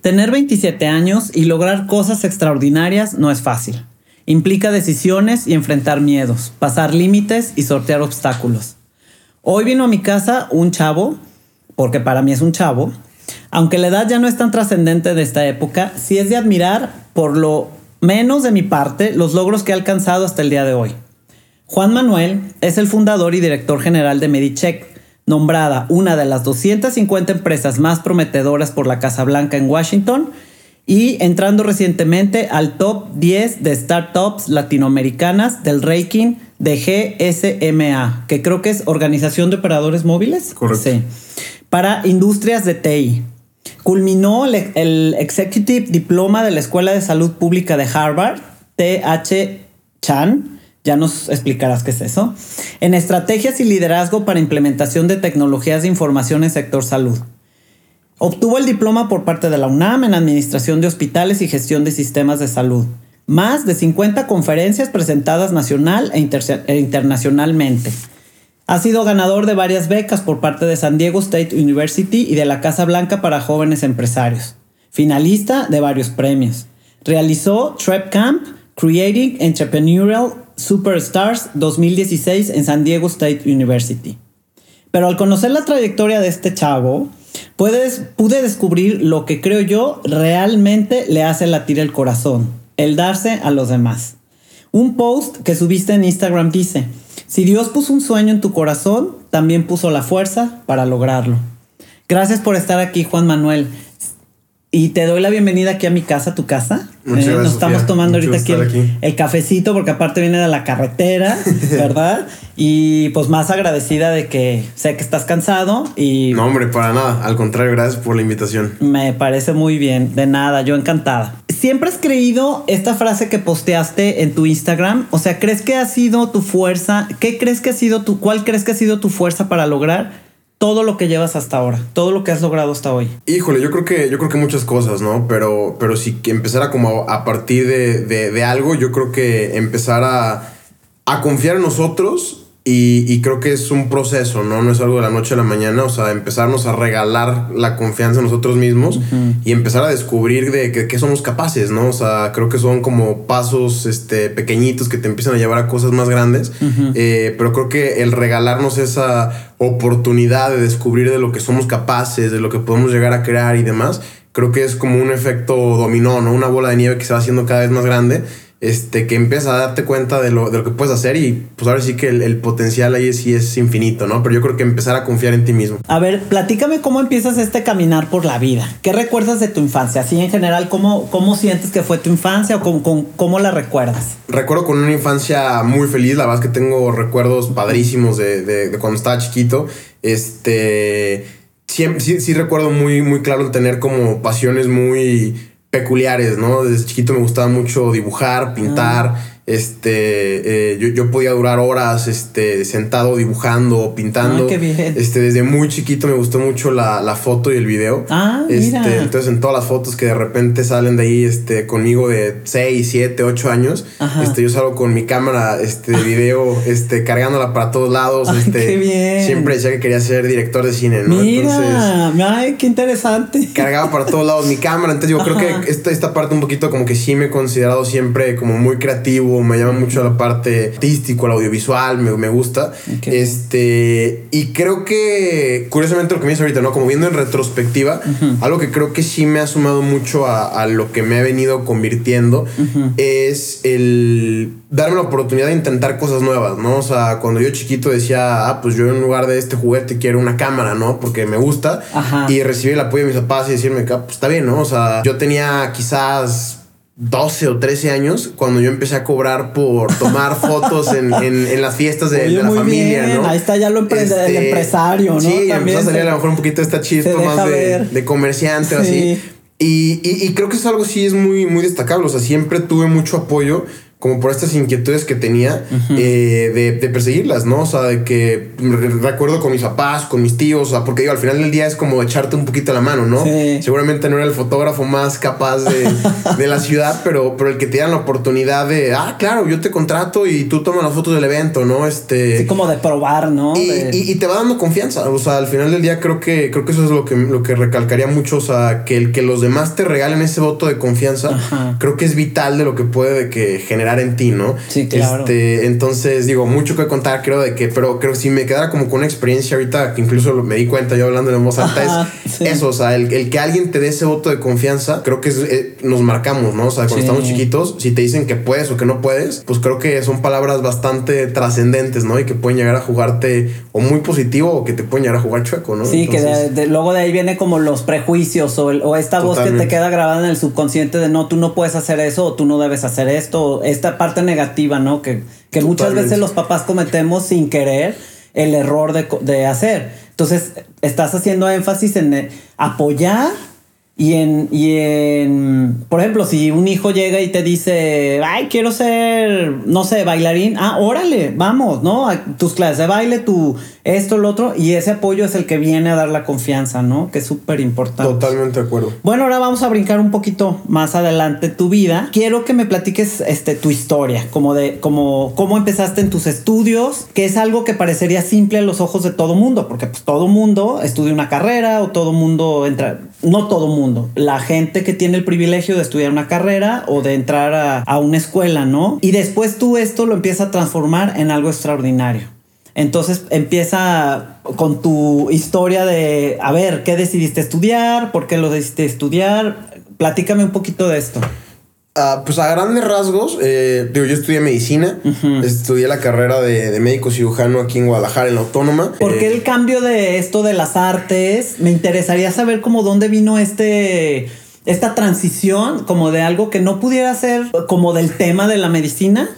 Tener 27 años y lograr cosas extraordinarias no es fácil. Implica decisiones y enfrentar miedos, pasar límites y sortear obstáculos. Hoy vino a mi casa un chavo, porque para mí es un chavo, aunque la edad ya no es tan trascendente de esta época, sí es de admirar, por lo menos de mi parte, los logros que ha alcanzado hasta el día de hoy. Juan Manuel es el fundador y director general de Medicheck, nombrada una de las 250 empresas más prometedoras por la Casa Blanca en Washington y entrando recientemente al top 10 de startups latinoamericanas del ranking de GSMA, que creo que es Organización de Operadores Móviles. Correcto. Sí. Para industrias de TI. Culminó el, el Executive Diploma de la Escuela de Salud Pública de Harvard, TH Chan, ya nos explicarás qué es eso, en estrategias y liderazgo para implementación de tecnologías de información en sector salud. Obtuvo el diploma por parte de la UNAM en Administración de Hospitales y Gestión de Sistemas de Salud. Más de 50 conferencias presentadas nacional e, e internacionalmente. Ha sido ganador de varias becas por parte de San Diego State University y de la Casa Blanca para jóvenes empresarios. Finalista de varios premios. Realizó Trep Camp, Creating Entrepreneurial Superstars 2016 en San Diego State University. Pero al conocer la trayectoria de este chavo, pude descubrir lo que creo yo realmente le hace latir el corazón, el darse a los demás. Un post que subiste en Instagram dice, si Dios puso un sueño en tu corazón, también puso la fuerza para lograrlo. Gracias por estar aquí, Juan Manuel. Y te doy la bienvenida aquí a mi casa, a tu casa. Muchas Eh, gracias, nos estamos Sofía. tomando Mucho ahorita aquí el, aquí. el cafecito, porque aparte viene de la carretera, ¿verdad? y pues más agradecida de que sé que estás cansado y No, hombre, para nada. Al contrario, gracias por la invitación. me parece muy bien. De nada, yo encantada. ¿Siempre has creído esta frase que posteaste en tu Instagram? O sea, ¿crees que ha sido tu fuerza? ¿Qué crees que ha sido tu, cuál crees que ha sido tu fuerza para lograr todo lo que llevas hasta ahora? Todo lo que has logrado hasta hoy. Híjole, yo creo que, yo creo que muchas cosas, ¿no? Pero, pero si empezara como a, a partir de, de- de algo, yo creo que empezar a, a confiar en nosotros y, y creo que es un proceso, ¿no? No es algo de la noche a la mañana, o sea, empezarnos a regalar la confianza en nosotros mismos y empezar a descubrir de que, que somos capaces, ¿no? O sea, creo que son como pasos este, pequeñitos que te empiezan a llevar a cosas más grandes, Eh, pero creo que el regalarnos esa oportunidad de descubrir de lo que somos capaces, de lo que podemos llegar a crear y demás, creo que es como un efecto dominó, ¿no? Una bola de nieve que se va haciendo cada vez más grande, este, que empieza a darte cuenta de lo, de lo que puedes hacer y pues ahora sí que el, el potencial ahí sí es infinito, ¿no? Pero yo creo que empezar a confiar en ti mismo. A ver, platícame cómo empiezas este caminar por la vida. ¿Qué recuerdas de tu infancia? Así en general, ¿cómo, cómo sientes que fue tu infancia o cómo, cómo- cómo la recuerdas? Recuerdo con una infancia muy feliz, la verdad es que tengo recuerdos padrísimos de, de- de cuando estaba chiquito. Este, siempre, sí, sí recuerdo muy, muy claro el tener como pasiones muy peculiares, ¿no? Desde chiquito me gustaba mucho dibujar, pintar. Este, eh, yo, yo podía durar horas este, sentado dibujando, pintando. Ay, qué bien. Este, desde muy chiquito me gustó mucho la, la foto y el video. Ah, este, mira. Entonces en todas las fotos que de repente salen de ahí este, conmigo de 6, 7, 8 años, Ajá. este, yo salgo con mi cámara este, de video este, cargándola para todos lados. Ay, este, qué bien. Siempre decía que quería ser director de cine, ¿no? Entonces Mira, ay, qué interesante. cargaba para todos lados mi cámara. Entonces yo creo que esta, esta parte un poquito como que sí me he considerado siempre como muy creativo, me llama mucho la parte artístico, el audiovisual, me, me gusta. Este, y creo que, curiosamente, lo que me dice ahorita, ¿no? Como viendo en retrospectiva, algo que creo que sí me ha sumado mucho a, lo que me ha venido convirtiendo es el darme la oportunidad de intentar cosas nuevas, ¿no? O sea, cuando yo chiquito decía, ah, pues yo en lugar de este juguete quiero una cámara, ¿no? Porque me gusta. Y recibir el apoyo de mis papás y decirme que, ah, pues está bien, ¿no? O sea, yo tenía quizás 12 o 13 años cuando yo empecé a cobrar por tomar fotos en, en, las fiestas de, la familia, ¿no? Ahí está ya lo el este, empresario, ¿no? Sí, empezó a salir a lo mejor un poquito esta chispa más de, de, comerciante o así. Y, y, y, creo que es algo sí es muy, muy destacable. O sea, siempre tuve mucho apoyo como por estas inquietudes que tenía eh, de, de, perseguirlas, ¿no? O sea, de que recuerdo con mis papás, con mis tíos, o sea, porque digo, al final del día es como echarte un poquito la mano, ¿no? Seguramente no era el fotógrafo más capaz de, de, la ciudad, pero, pero el que te dan la oportunidad de, ah, claro, yo te contrato y tú tomas las fotos del evento, ¿no? Este... Sí, como de probar, ¿no? Y, y, te va dando confianza, o sea, al final del día creo que, creo que eso es lo que, lo que recalcaría mucho, o sea, que el que los demás te regalen ese voto de confianza, creo que es vital de lo que puede que generar en ti, ¿no? Sí, claro. Este, entonces, digo, mucho que contar, creo, de que, pero creo que si me quedara como con una experiencia ahorita, que incluso me di cuenta yo hablando en voz alta, es eso, o sea, el, el, que alguien te dé ese voto de confianza, creo que eh, nos marcamos, ¿no? O sea, cuando estamos chiquitos, si te dicen que puedes o que no puedes, pues creo que son palabras bastante trascendentes, ¿no? Y que pueden llegar a jugarte o muy positivo o que te pueden llegar a jugar chueco, ¿no? Sí, que de, luego de ahí viene como los prejuicios o, o esta voz que te queda grabada en el subconsciente de no, tú no puedes hacer eso o tú no debes hacer esto, esta parte negativa, ¿no? Que, que muchas veces los papás cometemos sin querer el error de, de hacer. Entonces, estás haciendo énfasis en eh, apoyar y en, y en, por ejemplo, si un hijo llega y te dice, ay, quiero ser, no sé, bailarín, ah, órale, vamos, ¿no? tus clases de baile, tu esto, lo otro, y ese apoyo es el que viene a dar la confianza, ¿no? Que es súper importante. Totalmente de acuerdo. Bueno, ahora vamos a brincar un poquito más adelante tu vida. Quiero que me platiques este, tu historia, como de como, cómo empezaste en tus estudios, que es algo que parecería simple a los ojos de todo mundo, porque pues todo mundo estudia una carrera o todo mundo entra, no todo mundo, la gente que tiene el privilegio de estudiar una carrera o de entrar a, a una escuela, ¿no? Y después tú esto lo empiezas a transformar en algo extraordinario. Entonces empieza con tu historia de, a ver, ¿qué decidiste estudiar? ¿Por qué lo decidiste estudiar? Platícame un poquito de esto. Ah, pues a grandes rasgos, eh, digo, yo estudié medicina, estudié la carrera de, médico cirujano aquí en Guadalajara, en la Autónoma. ¿Por qué eh, el cambio de esto de las artes? Me interesaría saber cómo dónde vino este, esta transición, como de algo que no pudiera ser como del tema de la medicina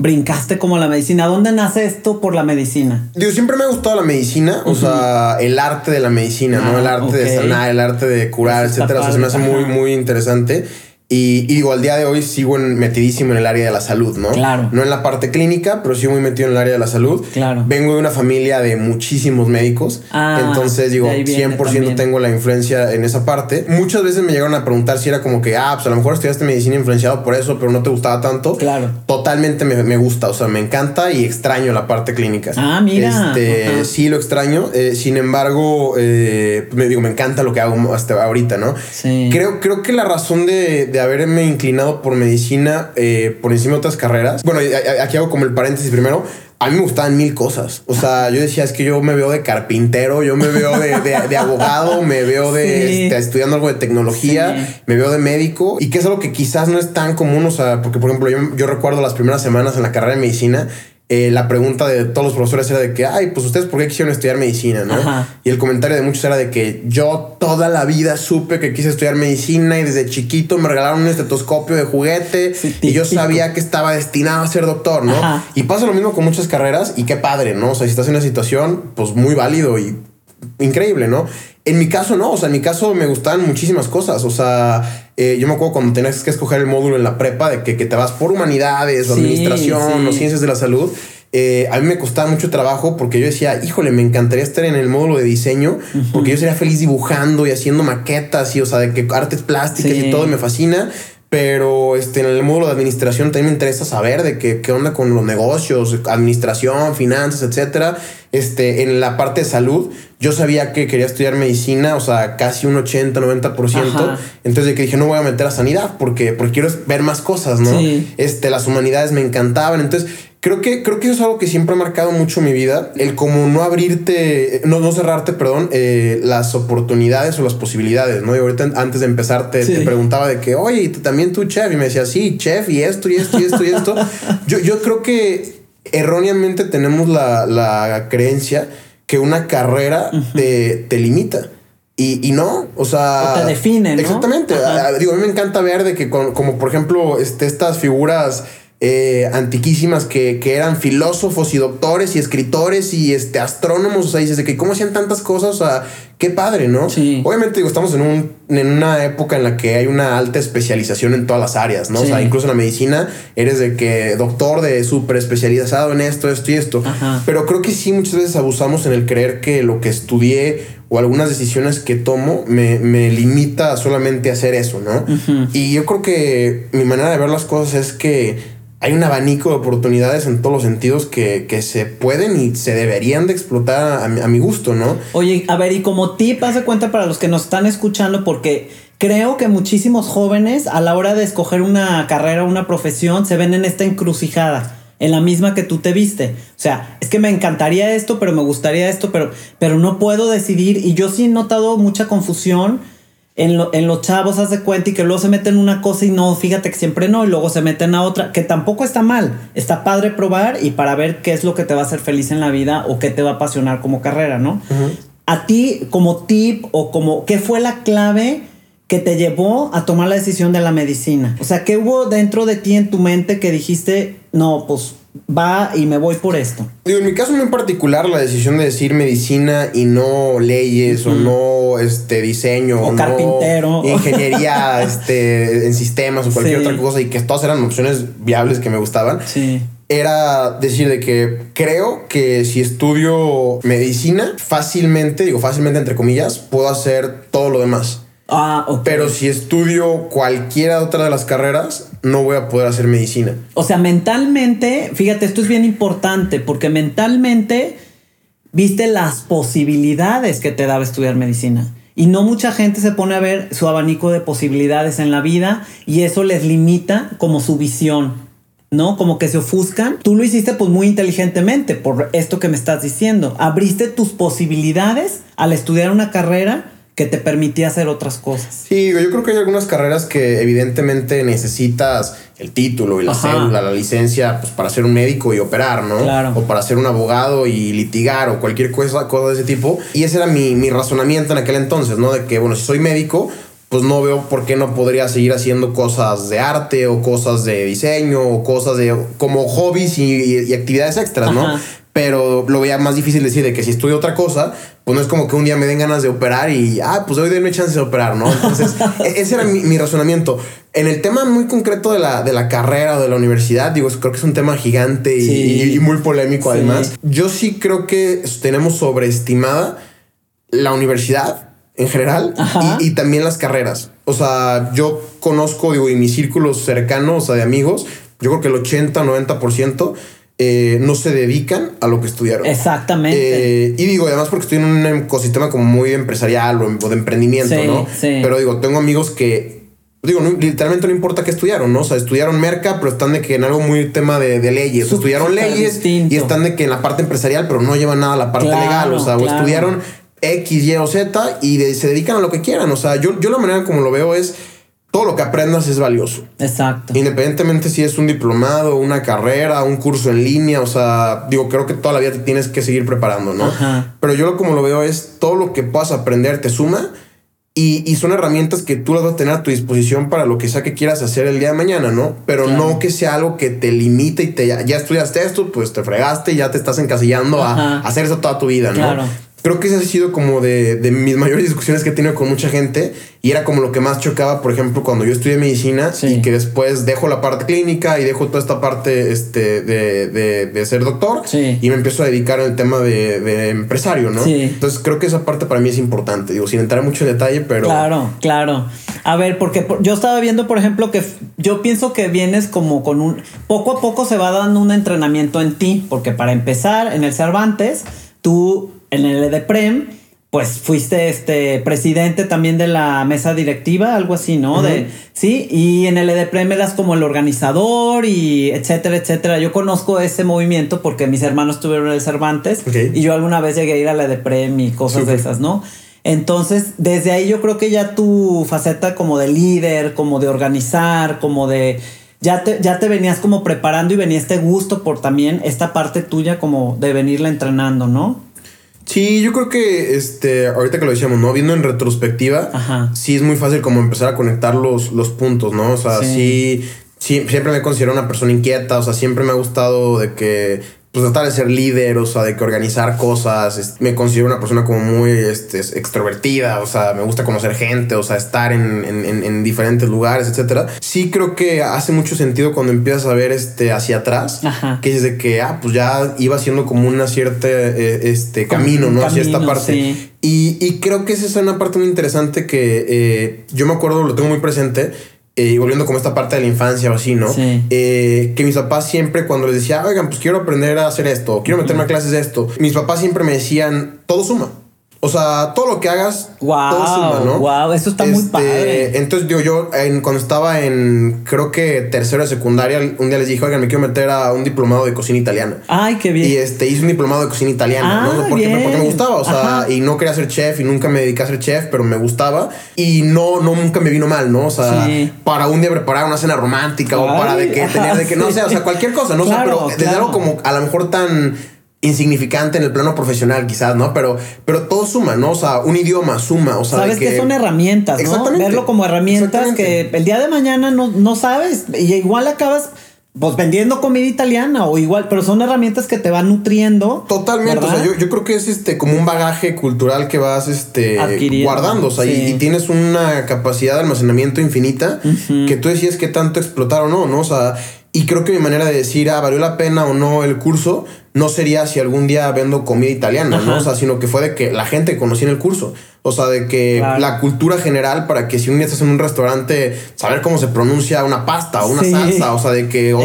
brincaste como la medicina. ¿Dónde nace esto por la medicina? Digo, siempre me ha gustado la medicina, o sea, el arte de la medicina, ¿no? El ah, arte de sanar, el arte de curar, etcétera. O sea, se me hace muy, muy interesante. Y, digo, al día de hoy sigo metidísimo en el área de la salud, ¿no? Claro. No en la parte clínica, pero sigo muy metido en el área de la salud. Claro. Vengo de una familia de muchísimos médicos. Ah, entonces, digo, 100% tengo la influencia en esa parte. Muchas veces me llegaron a preguntar si era como que, ah, pues a lo mejor estudiaste medicina influenciado por eso, pero no te gustaba tanto. Claro. Totalmente me, gusta, o sea, me encanta y extraño la parte clínica. Ah, mira. Este, sí lo extraño. Eh, sin embargo, eh, me digo, me encanta lo que hago hasta ahorita, ¿no? Sí. Creo, creo que la razón de, de haberme inclinado por medicina eh, por encima de otras carreras. Bueno, aquí hago como el paréntesis primero. A mí me gustaban mil cosas. O sea, yo decía, es que yo me veo de carpintero, yo me veo de, abogado, me veo de este, estudiando algo de tecnología, me veo de médico y que es algo que quizás no es tan común. O sea, porque por ejemplo, yo, yo recuerdo las primeras semanas en la carrera de medicina eh, la pregunta de todos los profesores era de que, ay, pues ustedes por qué quisieron estudiar medicina, ¿no? Y el comentario de muchos era de que yo toda la vida supe que quise estudiar medicina y desde chiquito me regalaron un estetoscopio de juguete y yo sabía que estaba destinado a ser doctor, ¿no? Y pasa lo mismo con muchas carreras y qué padre, ¿no? O sea, si estás en una situación, pues muy válido y increíble, ¿no? En mi caso no, o sea, en mi caso me gustaban muchísimas cosas, o sea, eh, yo me acuerdo cuando tenías que escoger el módulo en la prepa de que, te vas por humanidades o administración o ciencias de la salud. Eh, a mí me costaba mucho trabajo porque yo decía, híjole, me encantaría estar en el módulo de diseño porque yo sería feliz dibujando y haciendo maquetas y, o sea, de que artes plásticas y todo, y me fascina pero este, en el módulo de administración también me interesa saber de qué, qué onda con los negocios, administración, finanzas, etcétera. Este, en la parte de salud, yo sabía que quería estudiar medicina, o sea, casi un 80, 90%. Entonces de que dije, no voy a meter a sanidad porque, porque quiero ver más cosas, ¿no? Este, las humanidades me encantaban. Entonces, Creo que, creo que eso es algo que siempre ha marcado mucho mi vida. El como no abrirte, no, no cerrarte, perdón, eh, las oportunidades o las posibilidades, ¿no? Y ahorita antes de empezar te, preguntaba de que, oye, también tú chef? Y me decía, sí, chef, y esto, y esto, y esto, y esto. yo, yo creo que erróneamente tenemos la, la creencia que una carrera te, te, limita. Y, y, no, o sea... O te define, ¿no? Exactamente. Digo, a mí me encanta ver de que como, por ejemplo este, estas figuras eh, antiquísimas que, eran filósofos y doctores y escritores y este, astrónomos. O sea, dices de que cómo hacían tantas cosas. O sea, qué padre, ¿no? Sí. Obviamente, digo, estamos en, un, en una época en la que hay una alta especialización en todas las áreas, ¿no? O sea, incluso en la medicina eres de que doctor de súper especializado en esto, esto y esto. Pero creo que sí, muchas veces abusamos en el creer que lo que estudié o algunas decisiones que tomo me, me limita solamente a hacer eso, ¿no? Y yo creo que mi manera de ver las cosas es que hay un abanico de oportunidades en todos los sentidos que, se pueden y se deberían de explotar a, mi gusto, ¿no? Oye, a ver, y como tip, hace cuenta para los que nos están escuchando, porque creo que muchísimos jóvenes a la hora de escoger una carrera una profesión se ven en esta encrucijada. En la misma que tú te viste. O sea, es que me encantaría esto, pero me gustaría esto, pero, pero no puedo decidir. Y yo sí he notado mucha confusión en, los chavos hace cuenta y que luego se meten en una cosa y no, fíjate que siempre no, y luego se meten a otra, que tampoco está mal. Está padre probar y para ver qué es lo que te va a hacer feliz en la vida o qué te va a apasionar como carrera, ¿no? A ti, como tip o como, ¿qué fue la clave que te llevó a tomar la decisión de la medicina? O sea, ¿qué hubo dentro de ti en tu mente que dijiste, no, pues va y me voy por esto. Digo, en mi caso muy en particular, la decisión de decir medicina y no leyes o no este diseño o carpintero, ingeniería este, en sistemas o cualquier otra cosa y que todas eran opciones viables que me gustaban. Sí. Era decir de que creo que si estudio medicina, fácilmente, digo fácilmente entre comillas, puedo hacer todo lo demás. Ah, Pero si estudio cualquiera otra de las carreras, no voy a poder hacer medicina. O sea, mentalmente, fíjate, esto es bien importante porque mentalmente viste las posibilidades que te daba estudiar medicina. Y no mucha gente se pone a ver su abanico de posibilidades en la vida y eso les limita como su visión, ¿no? Como que se ofuscan. Tú lo hiciste pues muy inteligentemente por esto que me estás diciendo. Abriste tus posibilidades al estudiar una carrera que te permitía hacer otras cosas. Sí, yo creo que hay algunas carreras que evidentemente necesitas el título y la cédula, la licencia, pues para ser un médico y operar, ¿no? Claro. O para ser un abogado y litigar o cualquier cosa, cosa de ese tipo. Y ese era mi, mi razonamiento en aquel entonces, ¿no? De que, bueno, si soy médico, pues no veo por qué no podría seguir haciendo cosas de arte o cosas de diseño o cosas de como hobbies y, actividades extras, ¿no? Pero lo veía más difícil decir de que si estudio otra cosa, pues no es como que un día me den ganas de operar y, ah, pues hoy denme chance de operar, ¿no? Entonces, e-, ese era mi, razonamiento. En el tema muy concreto de la, de la carrera o de la universidad, digo, creo que es un tema gigante y, muy polémico además. Yo sí creo que tenemos sobreestimada la universidad en general y, y, también las carreras. O sea, yo conozco, digo, y mi círculo cercano, o sea, de amigos, yo creo que el 80 o 90% eh, no se dedican a lo que estudiaron. Exactamente. Eh, y digo, además porque estoy en un ecosistema como muy empresarial o, de emprendimiento, ¿no? Pero digo, tengo amigos que, digo, literalmente no importa qué estudiaron, ¿no? O sea, estudiaron merca, pero están de que en algo muy tema de, leyes. estudiaron leyes y están de que en la parte empresarial, pero no llevan nada a la parte legal. O sea, o estudiaron X, Y o Z y se dedican a lo que quieran. O sea, yo, yo la manera como lo veo es todo lo que aprendas es valioso. Exacto. Independientemente si es un diplomado, una carrera, un curso en línea, o sea, digo, creo que toda la vida te tienes que seguir preparando, ¿no? Pero yo como lo veo es todo lo que puedas aprender te suma y, son herramientas que tú las vas a tener a tu disposición para lo que sea que quieras hacer el día de mañana, ¿no? Pero no que sea algo que te limite y te ya, estudiaste esto, pues te fregaste y ya te estás encasillando a hacer eso toda tu vida, ¿no? Creo que ese ha sido como de, de, mis mayores discusiones que he tenido con mucha gente y era como lo que más chocaba, por ejemplo, cuando yo estudié medicina y que después dejo la parte clínica y dejo toda esta parte este, de, de, de ser doctor y me empiezo a dedicar al tema de, empresario, ¿no? Entonces creo que esa parte para mí es importante, digo, sin entrar mucho en detalle, pero... Claro, claro. A ver, porque yo estaba viendo, por ejemplo, que yo pienso que vienes como con un... Poco a poco se va dando un entrenamiento en ti, porque para empezar, en el Cervantes, tú en el EDEPREM, pues fuiste este presidente también de la mesa directiva, algo así, ¿no? De sí, y en el EDEPREM eras como el organizador y etcétera, etcétera. Yo conozco ese movimiento porque mis hermanos estuvieron en el Cervantes y yo alguna vez llegué a ir a la EDEPREM y cosas de esas, ¿no? Entonces, desde ahí yo creo que ya tu faceta como de líder, como de organizar, como de ya te, ya te venías como preparando y venía este gusto por también esta parte tuya como de venirla entrenando, ¿no? Sí, yo creo que este, ahorita que lo decíamos, ¿no? Viendo en retrospectiva, sí es muy fácil como empezar a conectar los, los puntos, ¿no? O sea, sí. sí, siempre me considero una persona inquieta, o sea, siempre me ha gustado de que pues tratar de ser líder, o sea, de que organizar cosas. Me considero una persona como muy este, extrovertida, o sea, me gusta conocer gente, o sea, estar en, en, en diferentes lugares, etcétera. Sí creo que hace mucho sentido cuando empiezas a ver este hacia atrás, que es de que, ah, pues ya iba haciendo como una cierta eh, este, camino, ¿no? hacia esta parte. Y, y, creo que esa es una parte muy interesante que eh, yo me acuerdo, lo tengo muy presente y volviendo como esta parte de la infancia o así, ¿no? Eh, que mis papás siempre cuando les decía, oigan, pues quiero aprender a hacer esto, quiero meterme a clases de esto, mis papás siempre me decían, todo suma. O sea, todo lo que hagas, wow, todo suma, ¿no? Wow, eso está muy este, padre. Entonces, digo, yo cuando estaba en, creo que tercero de secundaria, un día les dije, oigan, me quiero meter a un diplomado de cocina italiana. Ay, qué bien. Y este, hice un diplomado de cocina italiana, ¿no? Ah, porque, porque, me gustaba, o sea, y no quería ser chef y nunca me dediqué a ser chef, pero me gustaba. Y no, no, nunca me vino mal, ¿no? O sea, para un día preparar una cena romántica o para de que tener de que, no sé, o sea, cualquier cosa, ¿no? sé, pero desde algo como a lo mejor tan insignificante en el plano profesional, quizás, ¿no? Pero, pero todo suma, ¿no? O sea, un idioma suma, o sea, sabes que, son herramientas, ¿no? Verlo como herramientas que el día de mañana no, no sabes y igual acabas pues vendiendo comida italiana o igual, pero son herramientas que te van nutriendo. Totalmente. O sea, yo, creo que es este como un bagaje cultural que vas este guardando. O sea, y, tienes una capacidad de almacenamiento infinita que tú decías que tanto explotar o no, ¿no? O sea, y creo que mi manera de decir, ah, valió la pena o no el curso, no sería si algún día vendo comida italiana, ¿no? O sea, sino que fue de que la gente conocía en el curso. O sea, de que la cultura general para que si un día estás en un restaurante, saber cómo se pronuncia una pasta o una salsa, o sea, de que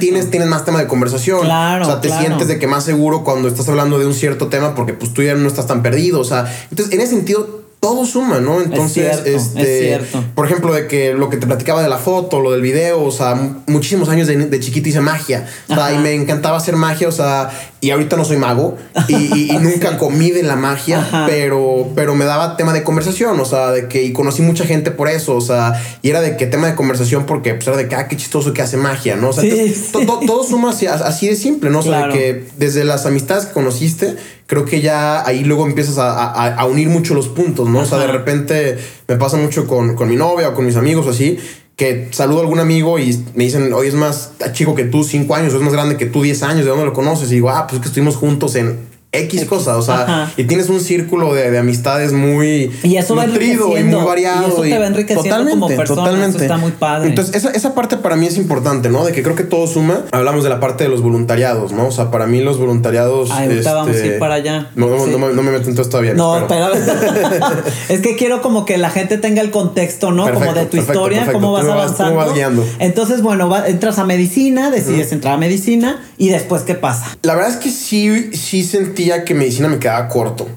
tienes, tienes más tema de conversación. Claro, o sea, te sientes de que más seguro cuando estás hablando de un cierto tema porque pues tú ya no estás tan perdido. O sea, entonces en ese sentido todo suma, ¿no? Entonces, este, por ejemplo, de que lo que te platicaba de la foto, lo del video, o sea, muchísimos años de, de chiquito hice magia, o sea, y me encantaba hacer magia, o sea, y ahorita no soy mago y, nunca comí de la magia, pero, pero me daba tema de conversación, o sea, de que, y conocí mucha gente por eso, o sea, y era de que tema de conversación porque, pues, era de que, ah, qué chistoso que hace magia, ¿no? O sea, todo suma así, así, de simple, ¿no? O sea, de que desde las amistades que conociste, creo que ya ahí luego empiezas a, a, unir mucho los puntos, ¿no? O sea, de repente me pasa mucho con, con mi novia o con mis amigos así, que saludo a algún amigo y me dicen, hoy es más chico que tú, cinco años, o es más grande que tú, diez años, ¿de dónde lo conoces? Y digo, ah, pues es que estuvimos juntos en X cosa, o sea, y tienes un círculo de, amistades muy y eso nutrido y muy variado. Y eso te va enriqueciendo totalmente, como persona, totalmente. Eso está muy padre. Entonces, esa, esa, parte para mí es importante, ¿no? De que creo que todo suma. Hablamos de la parte de los voluntariados, ¿no? O sea, para mí los voluntariados... Ay, este, vamos a ir para allá. No, no, no, me, meto en todo todavía. No, espera. es que quiero como que la gente tenga el contexto, ¿no? como de tu historia, cómo vas avanzando. Vas, guiando. Entonces, bueno, entras a medicina, decides entrar a medicina y después, ¿qué pasa? La verdad es que sí, sí sentí que medicina me quedaba corto.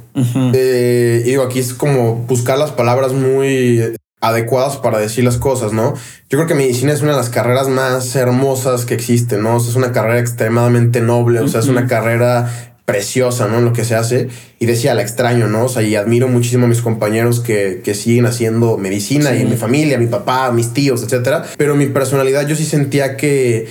Eh, y digo, aquí es como buscar las palabras muy adecuadas para decir las cosas, ¿no? Yo creo que medicina es una de las carreras más hermosas que existen, ¿no? es una carrera extremadamente noble, o sea, es una carrera preciosa, ¿no? En lo que se hace. Y decía, la extraño, ¿no? O sea, y admiro muchísimo a mis compañeros que, que siguen haciendo medicina y en mi familia, mi papá, mis tíos, etcétera. Pero mi personalidad yo sí sentía que,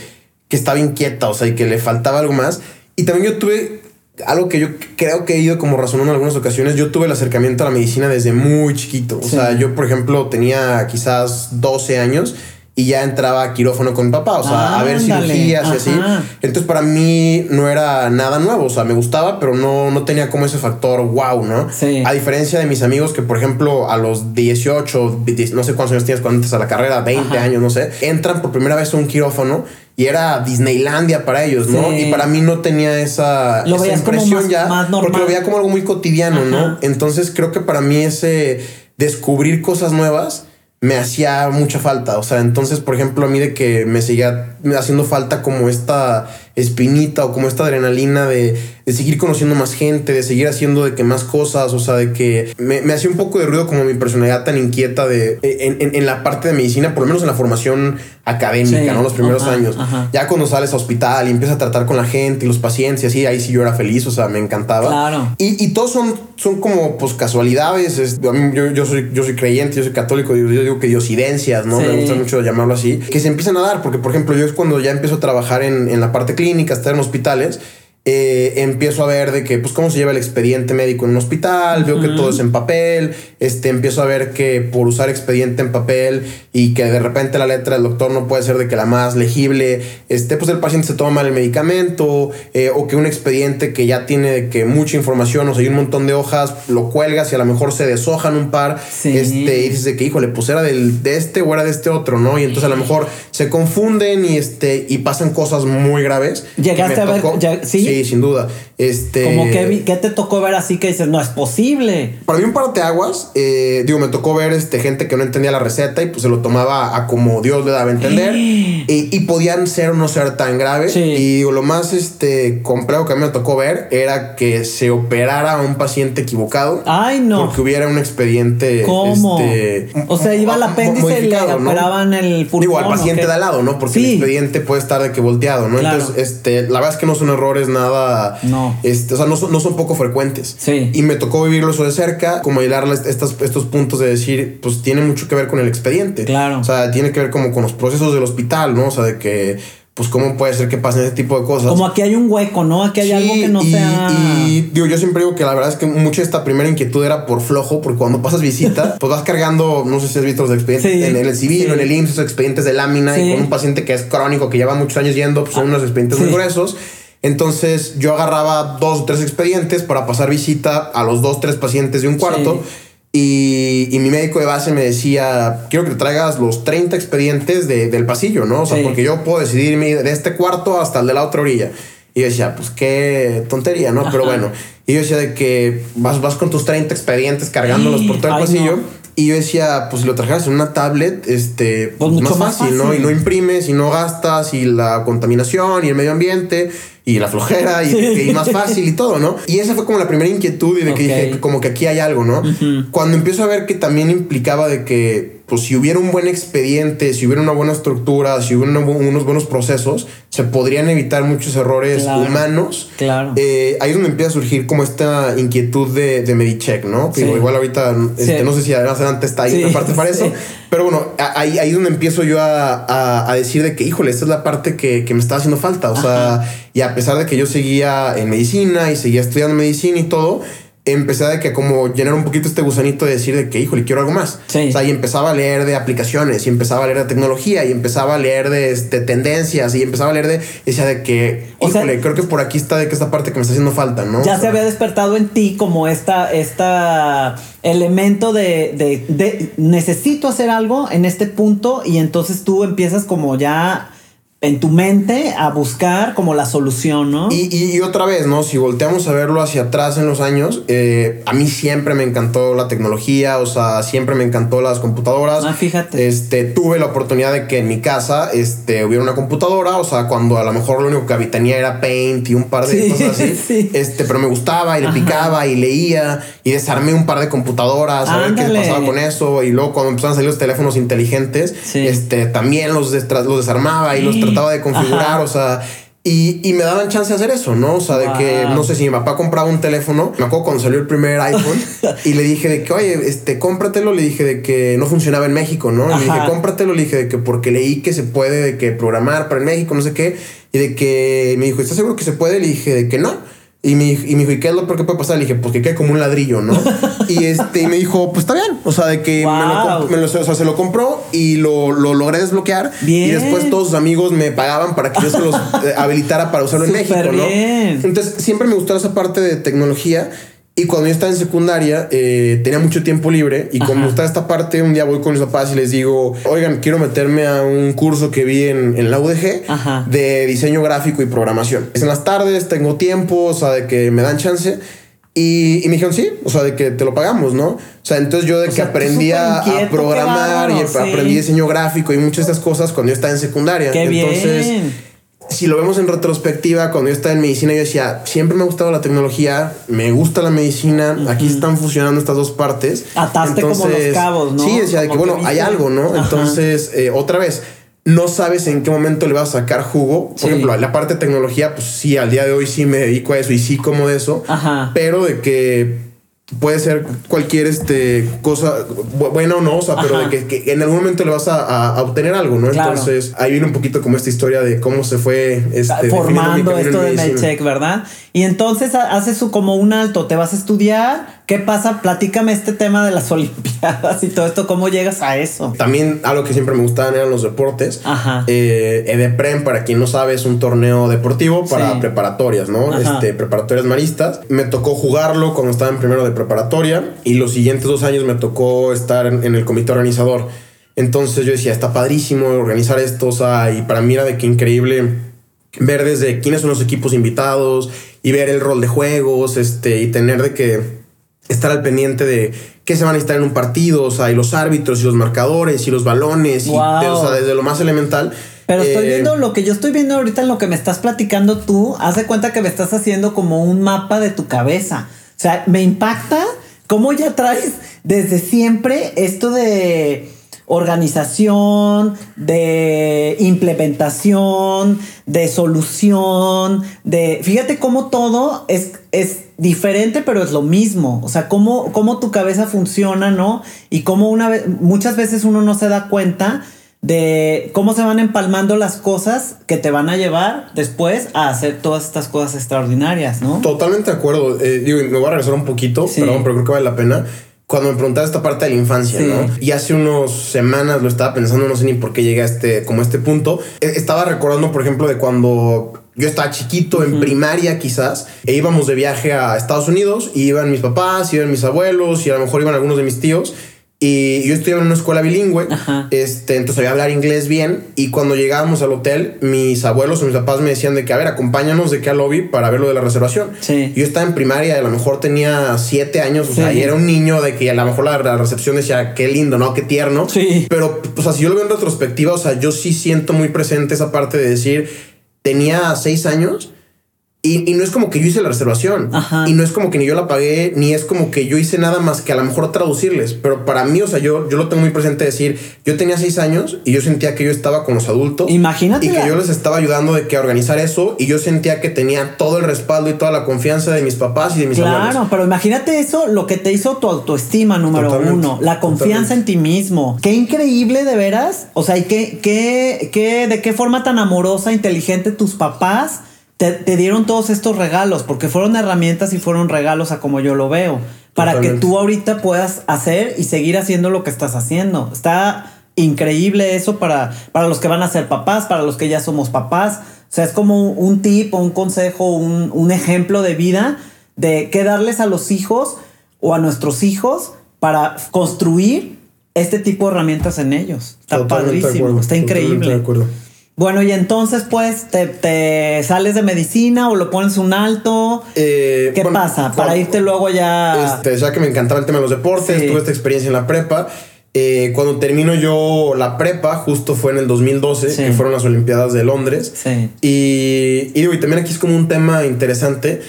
que estaba inquieta, o sea, y que le faltaba algo más. Y también yo tuve algo que yo creo que he ido como razonando en algunas ocasiones, yo tuve el acercamiento a la medicina desde muy chiquito. O sea, yo, por ejemplo, tenía quizás 12 años y ya entraba a quirófano con mi papá, o sea, a ver Ándale, cirugías y así. Entonces para mí no era nada nuevo, o sea, me gustaba, pero no, no tenía como ese factor wow, ¿no? Sí. A diferencia de mis amigos que, por ejemplo, a los 18, 10, no sé cuántos años tienes cuando entras a la carrera, 20 Ajá. años, no sé, entran por primera vez a un quirófano y era Disneylandia para ellos, ¿no? Sí. Y para mí no tenía esa, Lo esa veías como impresión más- ya, más porque lo veía como algo muy cotidiano, ¿no? Entonces creo que para mí ese descubrir cosas nuevas me hacía mucha falta. O sea, entonces, por ejemplo, a mí de que me seguía haciendo falta como esta espinita o como esta adrenalina de, de seguir conociendo más gente, de seguir haciendo de que más cosas, o sea, de que me, me hacía un poco de ruido como mi personalidad tan inquieta de en, en- en la parte de medicina, por lo menos en la formación académica, Sí. ¿no? Los primeros Ajá, años. ajá. Ya cuando sales a hospital y empiezas a tratar con la gente y los pacientes y así, ahí sí yo era feliz, o sea, me encantaba. Claro. Y, y todos son, son como pues casualidades. es- a mí- yo, yo soy, yo soy creyente, yo soy católico, yo, yo digo que diosidencias, ¿no? Sí. Me gusta mucho llamarlo así. Que se empiezan a dar, porque por ejemplo, yo es cuando ya empiezo a trabajar en, en la parte clínica, estar en hospitales. Eh, empiezo a ver de que, pues, cómo se lleva el expediente médico en un hospital, veo que todo es en papel, este, empiezo a ver que por usar expediente en papel y que de repente la letra del doctor no puede ser de que la más legible, este, pues el paciente se toma mal el medicamento, eh, o que un expediente que ya tiene de que mucha información, o sea, hay un montón de hojas, lo cuelgas y a lo mejor se deshojan un par, Sí. este, y dices de que, híjole, pues era del, de este o era de este otro, ¿no? Y entonces a lo mejor se confunden y, este, y pasan cosas muy graves. ¿Llegaste a ver- ya- sí? Sí, sin duda. Este, Como que, ¿qué te tocó ver así que dices, no es posible? para mí un parteaguas, eh, digo, me tocó ver este, gente que no entendía la receta y pues se lo tomaba a como Dios le daba a entender y, y podían ser o no ser tan graves. Sí. Y digo, lo más este, complejo que a mí me tocó ver era que se operara a un paciente equivocado. Ay, no. Porque hubiera un expediente. ¿Cómo? este, o sea, iba al apéndice y le operaban el pulmón. Digo, al ¿o paciente de al lado, ¿no? Porque el expediente puede estar de que volteado, ¿no? Claro. Entonces, este, la verdad es que no son errores nada. No. Este, o sea, no son, no son poco frecuentes. Sí. Y me tocó vivirlo eso de cerca, como hilar estas, estos puntos de decir, pues tiene mucho que ver con el expediente. Claro. O sea, tiene que ver como con los procesos del hospital, ¿no? O sea, de que, pues, cómo puede ser que pasen ese tipo de cosas. Como aquí hay un hueco, ¿no? Aquí hay Sí, algo que no y, sea. y, digo, yo siempre digo que la verdad es que mucha de esta primera inquietud era por flojo, porque cuando pasas visita, pues vas cargando, no sé si has visto los expedientes Sí, en, el civil sí. o en el IMSS, expedientes de lámina, y con un paciente que es crónico, que lleva muchos años yendo, pues son unos expedientes muy gruesos. Entonces yo agarraba dos o tres expedientes para pasar visita a los dos, tres pacientes de un cuarto. Y, y mi médico de base me decía, quiero que te traigas los 30 expedientes de- del pasillo, ¿no? O sea, Sí. porque yo puedo decidirme de este cuarto hasta el de la otra orilla. Y yo decía, pues qué tontería, ¿no? Pero bueno. Y yo decía de que vas, vas con tus 30 expedientes cargándolos por todo el Ay, pasillo. no. Y yo decía, pues si lo trajeras en una tablet, este, Pues pues, mucho más más fácil, ¿no? fácil. Y no imprimes y no gastas y la contaminación y el medio ambiente y la flojera y, y más fácil y todo, ¿no? Y esa fue como la primera inquietud y de Ok. que dije, como que aquí hay algo, ¿no? Cuando empiezo a ver que también implicaba de que, pues si hubiera un buen expediente, si hubiera una buena estructura, si hubiera una unos buenos procesos, se podrían evitar muchos errores Claro. humanos. Claro. Eh, ahí es donde empieza a surgir como esta inquietud de, de Medicheck, ¿no? Sí. Igual ahorita, este, Sí. no sé si adelante está ahí Sí, una parte para eso, pero bueno, ahí, ahí es donde empiezo yo a, a- a decir de que, híjole, esta es la parte que, que me está haciendo falta. O sea, y a pesar de que yo seguía en medicina y seguía estudiando medicina y todo, empecé a de que como llenar un poquito este gusanito de decir de que, híjole, quiero algo más. Sí. O sea, y empezaba a leer de aplicaciones y empezaba a leer de tecnología y empezaba a leer de este, tendencias y empezaba a leer de, decía de que, O sea- híjole, creo que por aquí está de que esta parte que me está haciendo falta, ¿no? ya O se sea, había despertado en ti como esta, esta elemento de, de, de necesito hacer algo en este punto y entonces tú empiezas como ya en tu mente a buscar como la solución, ¿no? Y, y- y otra vez, ¿no? Si volteamos a verlo hacia atrás en los años, eh, a mí siempre me encantó la tecnología, o sea, siempre me encantó las computadoras. Ah, fíjate. Este, tuve la oportunidad de que en mi casa este, hubiera una computadora, o sea, cuando a lo mejor lo único que había- tenía era Paint y un par de Sí, cosas así. sí. Este, pero me gustaba y le Ajá. picaba y leía y desarmé un par de computadoras, a ver qué pasaba con eso. Y luego cuando empezaron a salir los teléfonos inteligentes, Sí. este, también los, los desarmaba y los trataba de configurar, Ajá. o sea, y, y me daban chance de hacer eso, ¿no? O sea, de que, no sé si mi papá compraba un teléfono, me acuerdo cuando salió el primer iPhone y le dije de que, oye, este, cómpratelo, le dije de que no funcionaba en México, ¿no? Le dije, cómpratelo, le dije de que porque leí que se puede de que programar para en México, no sé qué, y de que me dijo, ¿estás seguro que se puede? Le dije de que no. Y me, y me dijo, ¿y qué es lo peor que puede pasar? Le dije, pues que quede como un ladrillo, ¿no? y este, y me dijo, pues está bien. O sea, de que me lo me lo- o sea, se lo compró y lo, lo logré desbloquear. Bien. Y después todos sus amigos me pagaban para que yo se los eh, habilitara para usarlo en México, ¿no? bien. Entonces, siempre me gustó esa parte de tecnología. Y cuando yo estaba en secundaria, eh, tenía mucho tiempo libre. Y como gustaba esta parte, un día voy con mis papás y les digo, oigan, quiero meterme a un curso que vi en, en la UDG Ajá. de diseño gráfico y programación. Es en las tardes, tengo tiempo, o sea, de que me dan chance. Y, y me dijeron, sí, o sea, de que te lo pagamos, ¿no? O sea, entonces yo de O que sea, aprendí a, programar y sí. aprendí diseño gráfico y muchas de estas cosas cuando yo estaba en secundaria. Qué Entonces, bien. Si lo vemos en retrospectiva, cuando yo estaba en medicina, yo decía, siempre me ha gustado la tecnología, me gusta la medicina, aquí están fusionando estas dos partes. Ataste como los cabos, ¿no? Sí, decía de que, bueno, que hay algo, ¿no? Ajá. Entonces, eh, otra vez, no sabes en qué momento le vas a sacar jugo. Por Sí. ejemplo, la parte de tecnología, pues sí, al día de hoy sí me dedico a eso y sí como de eso, Ajá. pero de que puede ser cualquier este cosa bu- buena o no, o sea, pero Ajá. de que, que en algún momento le vas a, obtener algo, ¿no? Claro. Entonces ahí viene un poquito como esta historia de cómo se fue este, formando esto de. Medcheck, ¿verdad? Y entonces ha- haces su como un alto, te vas a estudiar. ¿Qué pasa? Platícame este tema de las Olimpiadas y todo esto, ¿cómo llegas a eso? También algo que siempre me gustaban eran los deportes. Ajá. Eh, EDEPREM, para quien no sabe, es un torneo deportivo para Sí. preparatorias, ¿no? Ajá. Este, preparatorias maristas. Me tocó jugarlo cuando estaba en primero de preparatoria y los siguientes dos años me tocó estar en, en el comité organizador. Entonces yo decía, está padrísimo organizar esto, o sea, y para mí era de que increíble ver desde quiénes son los equipos invitados y ver el rol de juegos, este, y tener de que estar al pendiente de qué se van a necesitar en un partido, o sea, y los árbitros y los marcadores y los balones, y Wow. o sea, desde lo más elemental. Pero estoy Eh, viendo lo que yo estoy viendo ahorita en lo que me estás platicando tú. Haz de cuenta que me estás haciendo como un mapa de tu cabeza. O sea, me impacta cómo ya traes desde siempre esto de organización, de implementación, de solución, de... Fíjate cómo todo es, es diferente, pero es lo mismo. O sea, cómo, cómo tu cabeza funciona, ¿no? Y cómo una vez, muchas veces uno no se da cuenta de cómo se van empalmando las cosas que te van a llevar después a hacer todas estas cosas extraordinarias, ¿no? Totalmente de acuerdo. Eh, digo, me voy a regresar un poquito, Sí. perdón, pero creo que vale la pena. Cuando me preguntaba esta parte de la infancia, Sí. ¿no? Y hace unos semanas lo estaba pensando, no sé ni por qué llegué a este, como a este punto. Eh, Estaba recordando, por ejemplo, de cuando yo estaba chiquito, en primaria quizás, e íbamos de viaje a Estados Unidos, y iban mis papás, iban mis abuelos, y a lo mejor iban algunos de mis tíos. Y yo estudiaba en una escuela bilingüe, Ajá. este, entonces sabía hablar inglés bien. Y cuando llegábamos al hotel, mis abuelos o mis papás me decían de que, a ver, acompáñanos de que al lobby para ver lo de la reservación. Sí. Yo estaba en primaria, a lo mejor tenía siete años, o sea, y era un niño de que a lo mejor la, la recepción decía, qué lindo, ¿no? Qué tierno. Sí. Pero, o sea, si yo lo veo en retrospectiva, o sea, yo sí siento muy presente esa parte de decir, tenía seis años. Y, y no es como que yo hice la reservación. Ajá. Y no es como que ni yo la pagué, ni es como que yo hice nada más que a lo mejor traducirles. Pero para mí, o sea, yo, yo lo tengo muy presente decir, yo tenía seis años y yo sentía que yo estaba con los adultos. Imagínate Y que yo les estaba ayudando de que a organizar eso. Y yo sentía que tenía todo el respaldo y toda la confianza de mis papás y de mis Claro, abuelos. pero imagínate eso, lo que te hizo tu autoestima número Totalmente, uno, la confianza en ti mismo. Qué increíble de veras. O sea, y qué, qué, qué, de qué forma tan amorosa, inteligente tus papás te, te dieron todos estos regalos, porque fueron herramientas y fueron regalos a como yo lo veo, para que tú ahorita puedas hacer y seguir haciendo lo que estás haciendo. Está increíble eso para, para los que van a ser papás, para los que ya somos papás. O sea, es como un, tip o un consejo, un, un ejemplo de vida de qué darles a los hijos o a nuestros hijos para construir este tipo de herramientas en ellos. Está Totalmente padrísimo, acuerdo, está increíble. de acuerdo. Bueno, y entonces pues te, te sales de medicina o lo pones un alto. Eh, ¿Qué bueno, pasa? Para irte luego ya... Este, ya que me encantaba el tema de los deportes, Sí. tuve esta experiencia en la prepa. Eh, cuando termino yo la prepa, justo fue en el 2012, Sí. que fueron las Olimpiadas de Londres. Sí. Y, y digo, y también aquí es como un tema interesante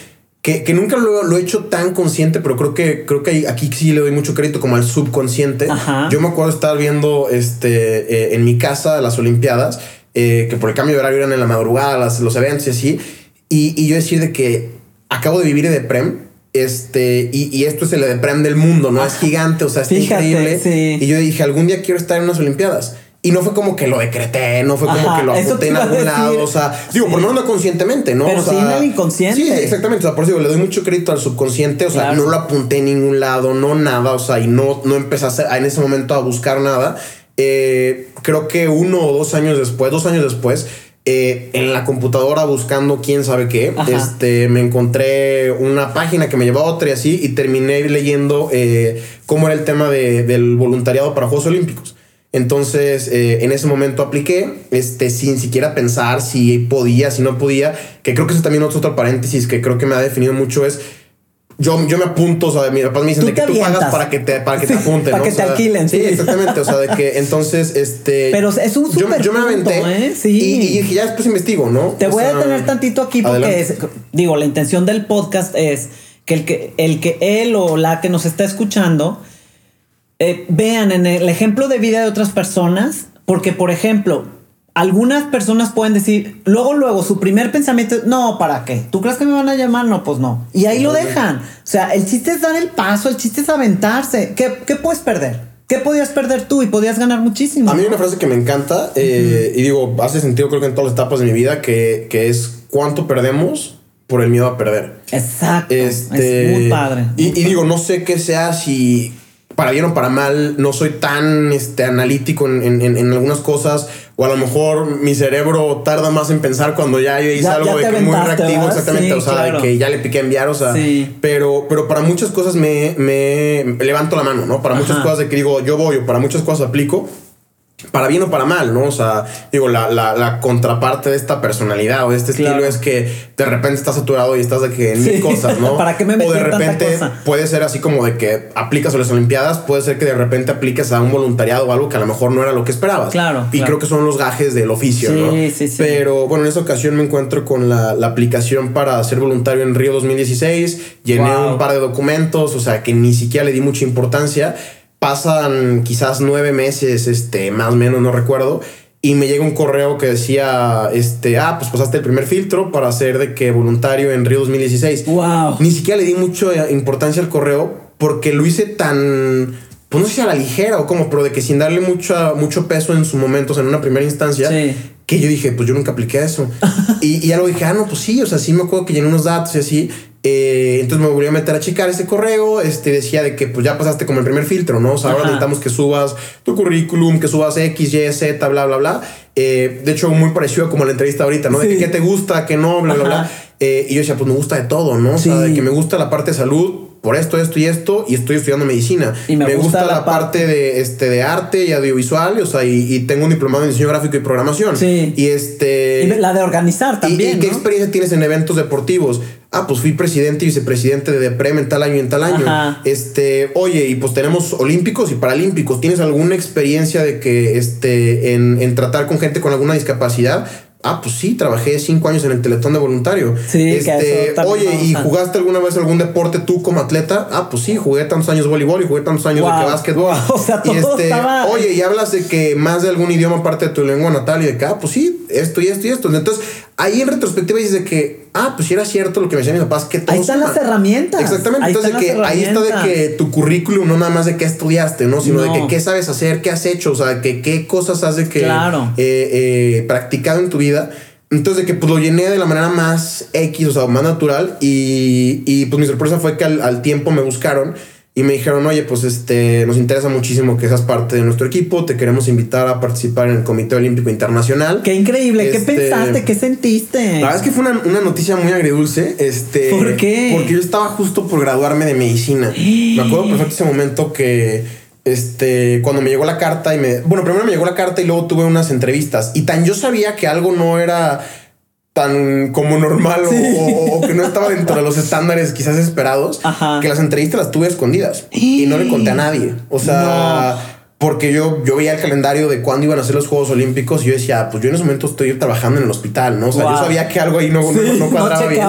que, que nunca lo, lo he hecho tan consciente, pero creo que, creo que aquí sí le doy mucho crédito como al subconsciente. Ajá. Yo me acuerdo estar viendo este, eh, en mi casa las Olimpiadas, eh, que por el cambio de horario eran en la madrugada, las- los eventos y así. Y, y yo decir de que acabo de vivir EDEPREM. Este, y, y esto es el EDEPREM del mundo, ¿no? Es gigante, o sea, Fíjate, increíble. sí. Y yo dije, algún día quiero estar en unas Olimpiadas. Y no fue como que lo decreté, no fue como Ajá, que lo apunté en algún lado. O sea, digo, por lo menos no conscientemente, ¿no? Pero o sea, sí en el inconsciente. Sí, exactamente. O sea, por eso digo, le doy mucho crédito al subconsciente. O sea, Claro. no lo apunté en ningún lado, no nada. O sea, y no, no empecé a hacer, en ese momento a buscar nada. Eh, creo que uno o dos años después, dos años después, eh, en la computadora buscando quién sabe qué, Ajá. este, me encontré una página que me llevaba a otra y así, y terminé leyendo eh, cómo era el tema de- del voluntariado para Juegos Olímpicos. Entonces, eh, en ese momento apliqué, este, sin siquiera pensar si podía, si no podía, que creo que eso también es otro paréntesis que creo que me ha definido mucho es, yo, yo me apunto, o sea, mis papás me dicen Tú de que tú pagas para que te, para que te apunten, para ¿no? que O te alquilen, sí. exactamente, o sea, de que entonces, este... Pero es un yo, súper yo me punto, aventé ¿eh? Sí. y, y ya después investigo, ¿no? Te O voy sea, a detener tantito aquí porque es, digo, la intención del podcast es que el que, el que él o la que nos está escuchando eh, vean en el ejemplo de vida de otras personas, porque por ejemplo, algunas personas pueden decir, luego, luego, su primer pensamiento es, no, ¿para qué? ¿Tú crees que me van a llamar? No, pues no. Y ahí lo dejan. O sea, el chiste es dar el paso, el chiste es aventarse. ¿Qué, qué puedes perder? ¿Qué podías perder tú? Y podías ganar muchísimo. A mí hay una frase que me encanta eh, y digo, hace sentido creo que en todas las etapas de mi vida, que, que es cuánto perdemos por el miedo a perder. Exacto. Este, es muy padre. Y, y digo, no sé qué sea si para bien o para mal, no soy tan este, analítico en- en- en algunas cosas, o a lo mejor mi cerebro tarda más en pensar cuando ya hice Ya- algo ya de que muy reactivo, ¿verdad? exactamente, Sí, o sea, claro. de que ya le piqué enviar, o sea, Sí. pero, pero para muchas cosas me, me levanto la mano, ¿no? Para muchas cosas de que digo, yo voy, o para muchas cosas aplico para bien o para mal, ¿no? O sea, digo, la, la, la contraparte de esta personalidad o de este Claro. estilo es que de repente estás saturado y estás de que en Sí. mil cosas, ¿no? ¿Para qué me O de repente cosa? puede ser así como de que aplicas a las Olimpiadas, puede ser que de repente apliques a un voluntariado o algo que a lo mejor no era lo que esperabas. Claro, Y claro. creo que son los gajes del oficio, Sí, ¿no? sí, sí. Pero bueno, en esa ocasión me encuentro con la, la aplicación para ser voluntario en Río 2016. Llené Wow. un par de documentos, o sea, que ni siquiera le di mucha importancia. Pasan quizás nueve meses, este, más o menos, no recuerdo. Y me llega un correo que decía, este, ah, pues pasaste el primer filtro para ser de que voluntario en Río 2016. Wow. Ni siquiera le di mucha importancia al correo porque lo hice tan, pues no sé si a la ligera o como, pero de que sin darle mucha, mucho peso en su momento, o sea, en una primera instancia, Sí. que yo dije, pues yo nunca apliqué eso. y, y ya lo dije, ah, no, pues sí, o sea, sí me acuerdo que llené unos datos y así. Eh, entonces me volví a meter a checar ese correo. Este decía de que pues ya pasaste como el primer filtro, ¿no? O sea, ahora necesitamos que subas tu currículum, que subas X, Y, Z, bla, bla, bla. Eh, de hecho, muy parecido como la entrevista ahorita, ¿no? De que qué te gusta, qué no, bla, bla. Eh, y yo decía, pues me gusta de todo, ¿no? O sea, Sí. de que me gusta la parte de salud por esto, esto y esto, y estoy estudiando medicina. Y me gusta la la parte de, este, de arte y audiovisual, o sea, y, y tengo un diplomado en diseño gráfico y programación. Sí. Y este... Y la de organizar ¿Y- también. ¿Y, qué experiencia tienes en eventos deportivos? Ah, pues fui presidente y vicepresidente de Deprem en tal año y en tal año. Ajá. Este, oye, y pues tenemos olímpicos y paralímpicos. ¿Tienes alguna experiencia de que este, en, en tratar con gente con alguna discapacidad? Ah, pues sí, trabajé cinco años en el Teletón de voluntario. Sí, que este, también oye, ¿y a- jugaste alguna vez algún deporte tú como atleta? Ah, pues sí, jugué tantos años voleibol y jugué tantos años de que básquetbol. O sea, y todo este, estaba- oye, y hablas de que más de algún idioma aparte de tu lengua natal y de que, ah, pues sí, esto y esto y esto. Entonces, ahí en retrospectiva dices de que, ah, pues sí era cierto lo que me decían mis papás, que todo Ahí están las herramientas. Exactamente. Ahí Entonces, de que ahí está de que tu currículum no nada más de qué estudiaste, ¿no? Sino de que qué sabes hacer, qué has hecho, o sea, que qué cosas has de que Claro. eh, eh, practicado en tu vida. Entonces, de que pues lo llené de la manera más X, o sea, más natural. Y, y pues mi sorpresa fue que al, al tiempo me buscaron y me dijeron, oye, pues este, nos interesa muchísimo que seas parte de nuestro equipo, te queremos invitar a participar en el Comité Olímpico Internacional. Qué increíble. ¿Qué Este, pensaste? ¿Qué sentiste? La verdad es que fue una, una noticia muy agridulce. Este, ¿Por qué? Porque yo estaba justo por graduarme de medicina. me acuerdo perfecto ese momento que, este, cuando me llegó la carta y me. Bueno, primero me llegó la carta y luego tuve unas entrevistas. Y tan yo sabía que algo no era tan como normal o- o, o que no estaba dentro de los estándares quizás esperados, Ajá. que las entrevistas las tuve escondidas y no le conté a nadie. O sea, porque yo, yo veía el calendario de cuándo iban a ser los Juegos Olímpicos y yo decía, pues yo en ese momento estoy trabajando en el hospital, ¿no? O sea, Wow. yo sabía que algo ahí no, no- no no cuadraba bien.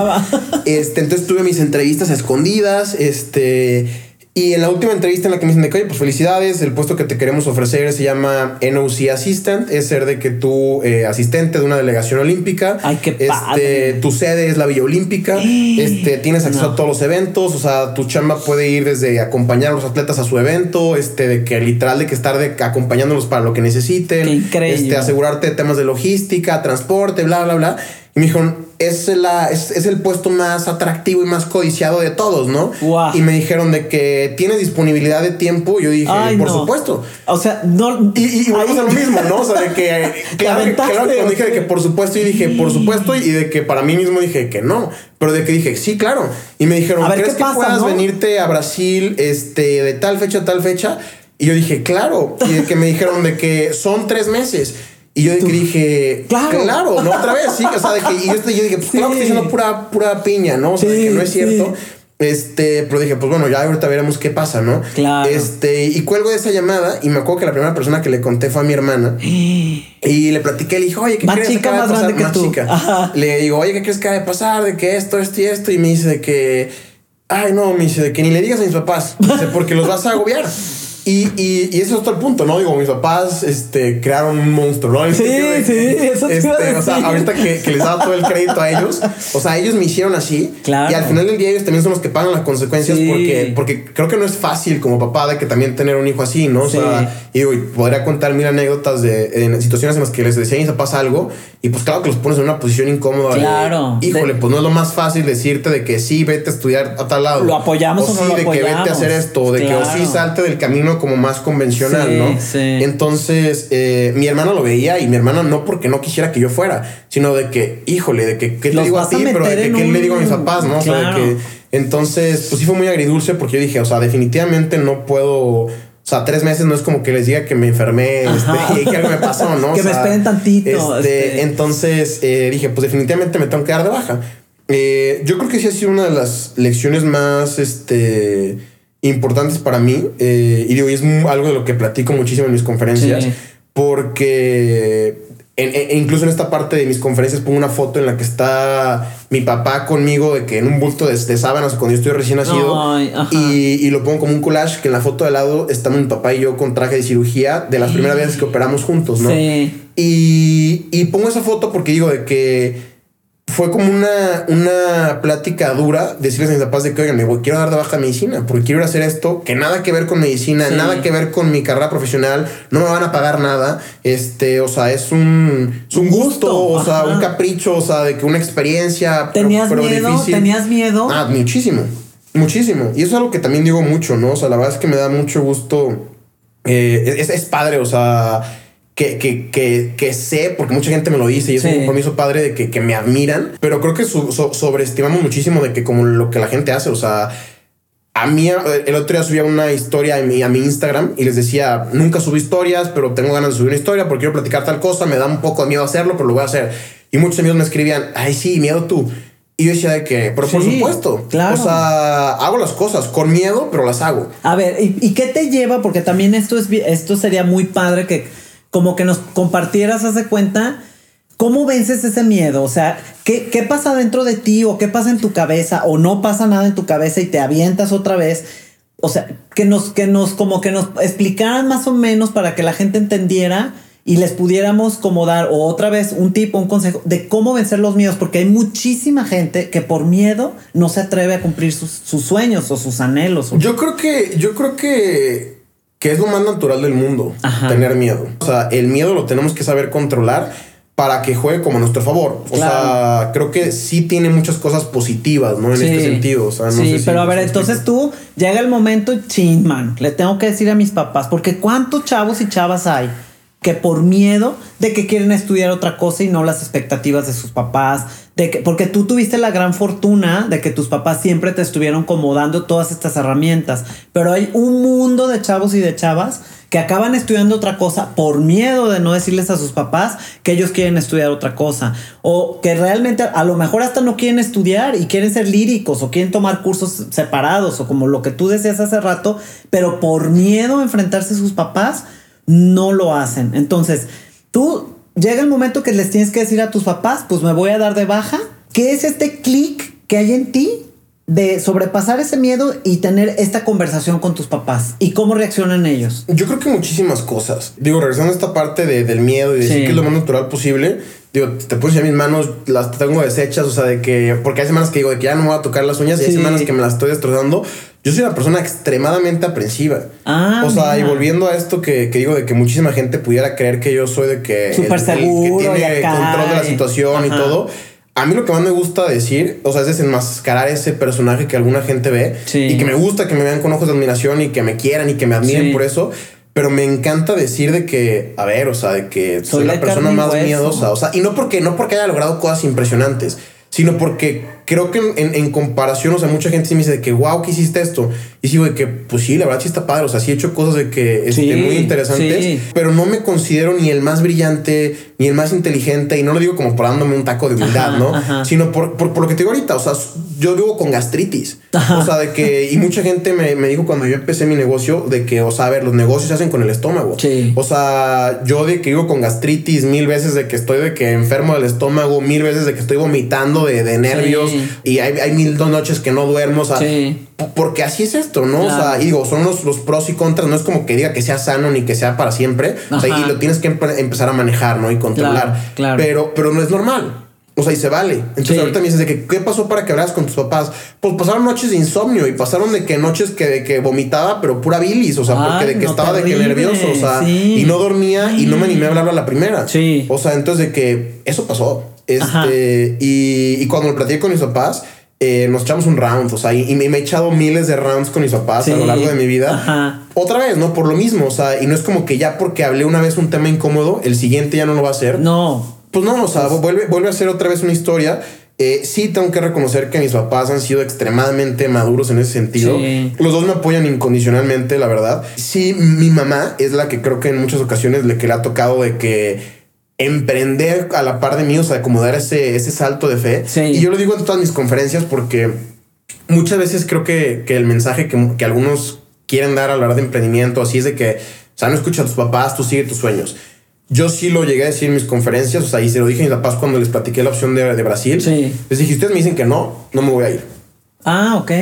Este, entonces tuve mis entrevistas escondidas, este, Y en la última entrevista en la que me dicen de que, oye, pues felicidades, el puesto que te queremos ofrecer se llama NOC Assistant, es ser de que tú eh, asistente de una delegación olímpica. Ay, qué este, padre. Tu sede es la Villa Olímpica, este, tienes acceso No. a todos los eventos, o sea, tu chamba puede ir desde acompañar a los atletas a su evento, este, de que literal de que estar de, acompañándolos para lo que necesiten, Qué increíble. este, asegurarte de temas de logística, transporte, bla, bla, bla. Y me dijeron, es, la, es, es el puesto más atractivo y más codiciado de todos, ¿no? Y me dijeron de que tienes disponibilidad de tiempo. Yo dije, Ay, por no. supuesto. O sea, no. Y, y, y volvemos a lo mismo, ¿no? O sea, de que, claro, aventaste, claro que cuando dije de que por supuesto, y dije por supuesto, y de que para mí mismo dije que no, pero de que dije sí, claro. Y me dijeron, A ver, ¿crees ¿qué que pasa, puedas no? venirte a Brasil este, de tal fecha a tal fecha? Y yo dije, claro. Y de que me dijeron de que son tres meses. Y yo que dije, Claro. claro, no otra vez, sí, o sea, de que y yo, yo dije, pues claro que estoy diciendo pura, pura piña, ¿no? O sea, de que no es cierto. sí. Este, pero dije, pues bueno, ya ahorita veremos qué pasa, ¿no? Claro. Este, y cuelgo de esa llamada y me acuerdo que la primera persona que le conté fue a mi hermana. Y le platiqué, le dije, oye, ¿qué Más crees que chica, de más pasar? grande que Más tú. chica. Ajá. Le digo, oye, ¿qué crees que acaba de pasar? De que esto, esto y esto. Y me dice de que, ay, no, me dice de que ni le digas a mis papás, Dice, porque los vas a agobiar. Y, y, y ese es todo el punto, ¿no? Digo, mis papás este, crearon un monstruo, ¿no? Sí, de sí, eso te este, a O sea, ahorita que, que les daba todo el crédito a ellos, o sea, ellos me hicieron así. Claro. Y al final del día ellos también son los que pagan las consecuencias Sí. porque, porque creo que no es fácil como papá de que también tener un hijo así, ¿no? O Sí. sea, y digo, y podría contar mil anécdotas de en situaciones en las que les decía a mis papás algo y pues claro que los pones en una posición incómoda. de, Claro. Híjole, De- pues no es lo más fácil decirte de que sí, vete a estudiar a tal lado. ¿Lo apoyamos o no sí, lo de que vete a hacer esto, o de que o sí Claro. salte del camino como más convencional, Sí, ¿no? sí. Entonces, eh, mi hermana lo veía y mi hermana no porque no quisiera que yo fuera, sino de que, híjole, de que, ¿qué te Los digo a ti? Pero de que, ¿qué le un- digo a mis papás, no? O sea, de que, entonces, pues sí fue muy agridulce porque yo dije, o sea, definitivamente no puedo. O sea, tres meses no es como que les diga que me enfermé este, y que algo me pasó, ¿no? O Que me esperen tantito, este, este. Entonces eh, dije, pues definitivamente me tengo que dar de baja. Eh, yo creo que sí ha sido una de las lecciones más este, importantes para mí. eh, y digo, y es algo de lo que platico muchísimo en mis conferencias. Sí. Porque en- en- incluso en esta parte de mis conferencias pongo una foto en la que está mi papá conmigo de que en un bulto de, de sábanas cuando yo estoy recién nacido Ay, y, y lo pongo como un collage que en la foto de lado está mi papá y yo con traje de cirugía de las primeras veces que operamos juntos, ¿no? Sí. Y, y pongo esa foto porque digo de que fue como una, una plática dura decirles a mis papás de que, oigan, me voy, quiero dar de baja medicina porque quiero ir a hacer esto que nada que ver con medicina, Sí. nada que ver con mi carrera profesional, no me van a pagar nada. Este, o sea, es un, es un gusto, gusto, o sea, un capricho, o sea, de que una experiencia. pero- ¿Tenías pero miedo? difícil. ¿Tenías miedo? Ah, muchísimo, muchísimo. Y eso es algo que también digo mucho, ¿no? O sea, la verdad es que me da mucho gusto. eh, es, es padre, o sea, que, que, que, que sé, porque mucha gente me lo dice y es Sí. un compromiso padre de que, que me admiran, pero creo que su- so- sobreestimamos muchísimo de que como lo que la gente hace, o sea... A mí, el otro día subía una historia a mi, a mi Instagram y les decía, nunca subí historias, pero tengo ganas de subir una historia porque quiero platicar tal cosa, me da un poco de miedo hacerlo, pero lo voy a hacer. Y muchos amigos me escribían, ay, sí, miedo tú. Y yo decía de que, pero por Sí, supuesto, claro. o sea, hago las cosas con miedo, pero las hago. A ver, ¿y, y qué te lleva? Porque también esto, es, esto sería muy padre que como que nos compartieras, hace cuenta, ¿cómo vences ese miedo? O sea, ¿qué, ¿qué pasa dentro de ti o qué pasa en tu cabeza o no pasa nada en tu cabeza y te avientas otra vez? O sea, que nos, que nos, como que nos explicaran más o menos para que la gente entendiera y les pudiéramos como dar o otra vez un tipo, un consejo de cómo vencer los miedos, porque hay muchísima gente que por miedo no se atreve a cumplir sus, sus sueños o sus anhelos. o- Yo creo que, yo creo que, que es lo más natural del mundo, Ajá. tener miedo. O sea, el miedo lo tenemos que saber controlar para que juegue como a nuestro favor. O sea, creo que sí tiene muchas cosas positivas, ¿no? En Sí. este sentido. O sea, no sí, sé si- pero a ver, entonces tú llega el momento y chin, man, le tengo que decir a mis papás, porque cuántos chavos y chavas hay que por miedo de que quieren estudiar otra cosa y no las expectativas de sus papás, de que porque tú tuviste la gran fortuna de que tus papás siempre te estuvieron como dando todas estas herramientas, pero hay un mundo de chavos y de chavas que acaban estudiando otra cosa por miedo de no decirles a sus papás que ellos quieren estudiar otra cosa o que realmente a lo mejor hasta no quieren estudiar y quieren ser líricos o quieren tomar cursos separados o como lo que tú decías hace rato, pero por miedo a enfrentarse a sus papás no lo hacen. Entonces, tú llega el momento que les tienes que decir a tus papás, pues me voy a dar de baja. ¿Qué es este clic que hay en ti de sobrepasar ese miedo y tener esta conversación con tus papás? ¿Y cómo reaccionan ellos? Yo creo que muchísimas cosas. Digo, regresando a esta parte de- del miedo y decir Sí. que es lo más natural posible. Digo, te puse en mis manos, las tengo deshechas, o sea, de que, porque hay semanas que digo de que ya no me voy a tocar las uñas y hay semanas que me las estoy destrozando. Yo soy una persona extremadamente aprensiva. Ah, o sea, y volviendo a esto que, que digo de que muchísima gente pudiera creer que yo soy de que, Súper seguro que tiene control de la situación y todo. A mí lo que más me gusta decir, o sea, es desenmascarar ese personaje que alguna gente ve Sí. y que me gusta que me vean con ojos de admiración y que me quieran y que me admiren Sí. por eso. Pero me encanta decir de que, a ver, o sea, de que soy, Soy la persona más miedosa. O sea, y no porque, no porque haya logrado cosas impresionantes, sino porque creo que en, en- comparación, o sea, mucha gente sí me dice de que, wow, ¿qué hiciste esto? Y sigo de que, pues sí, la verdad sí está padre. O sea, sí he hecho cosas de que, este, Sí, muy interesantes, sí. pero no me considero ni el más brillante, ni el más inteligente. Y no lo digo como por dándome un taco de humildad, Ajá, ¿no? ajá. Sino por, por, por lo que te digo ahorita. O sea, yo vivo con gastritis. Ajá. O sea, de que, y mucha gente me, me dijo cuando yo empecé mi negocio, de que, o sea, a ver, los negocios se hacen con el estómago. Sí. O sea, yo de que vivo con gastritis mil veces, de que estoy de que enfermo del estómago, mil veces de que estoy vomitando de, de nervios Sí. y hay, hay mil dos noches que no duermo, o sea, Sí. porque así es esto, ¿no? O Claro. sea, y digo, son los, los pros y contras, no es como que diga que sea sano ni que sea para siempre, o sea, y lo tienes que empe- empezar a manejar, ¿no? Y controlar. Claro, claro. Pero, pero no es normal. O sea, y se vale. Entonces Sí. ahorita me dices de que, ¿qué pasó para que hablas con tus papás? Pues pasaron noches de insomnio y pasaron de que noches que, de que vomitaba, pero pura bilis, o sea, porque de que no, estaba de que nervioso, o sea, sí. y no dormía y no me animé a hablarlo a la primera. Sí. O sea, entonces de que eso pasó. Este, y, y cuando lo platiqué con mis papás, eh, nos echamos un round, o sea, y, y me he echado miles de rounds con mis papás Sí. a lo largo de mi vida. Ajá. Otra vez, ¿no? Por lo mismo, o sea, y no es como que ya porque hablé una vez un tema incómodo, el siguiente ya no lo va a hacer. No. Pues no, o sea, vuelve, vuelve a ser otra vez una historia. Eh, sí tengo que reconocer que mis papás han sido extremadamente maduros en ese sentido. Sí. Los dos me apoyan incondicionalmente, la verdad. Sí, mi mamá es la que creo que en muchas ocasiones le, que le ha tocado de que emprender a la par de mí, o sea, como dar ese, ese salto de fe. Sí. Y yo lo digo en todas mis conferencias porque muchas veces creo que, que el mensaje que, que algunos quieren dar a la hora de emprendimiento así es de que, o sea, no escucha a tus papás, tú sigue tus sueños. Yo sí lo llegué a decir en mis conferencias, o sea, y se lo dije a mis papás cuando les platiqué la opción de, de Brasil. Sí. Les dije, ustedes me dicen que no, no me voy a ir. Ah, ok.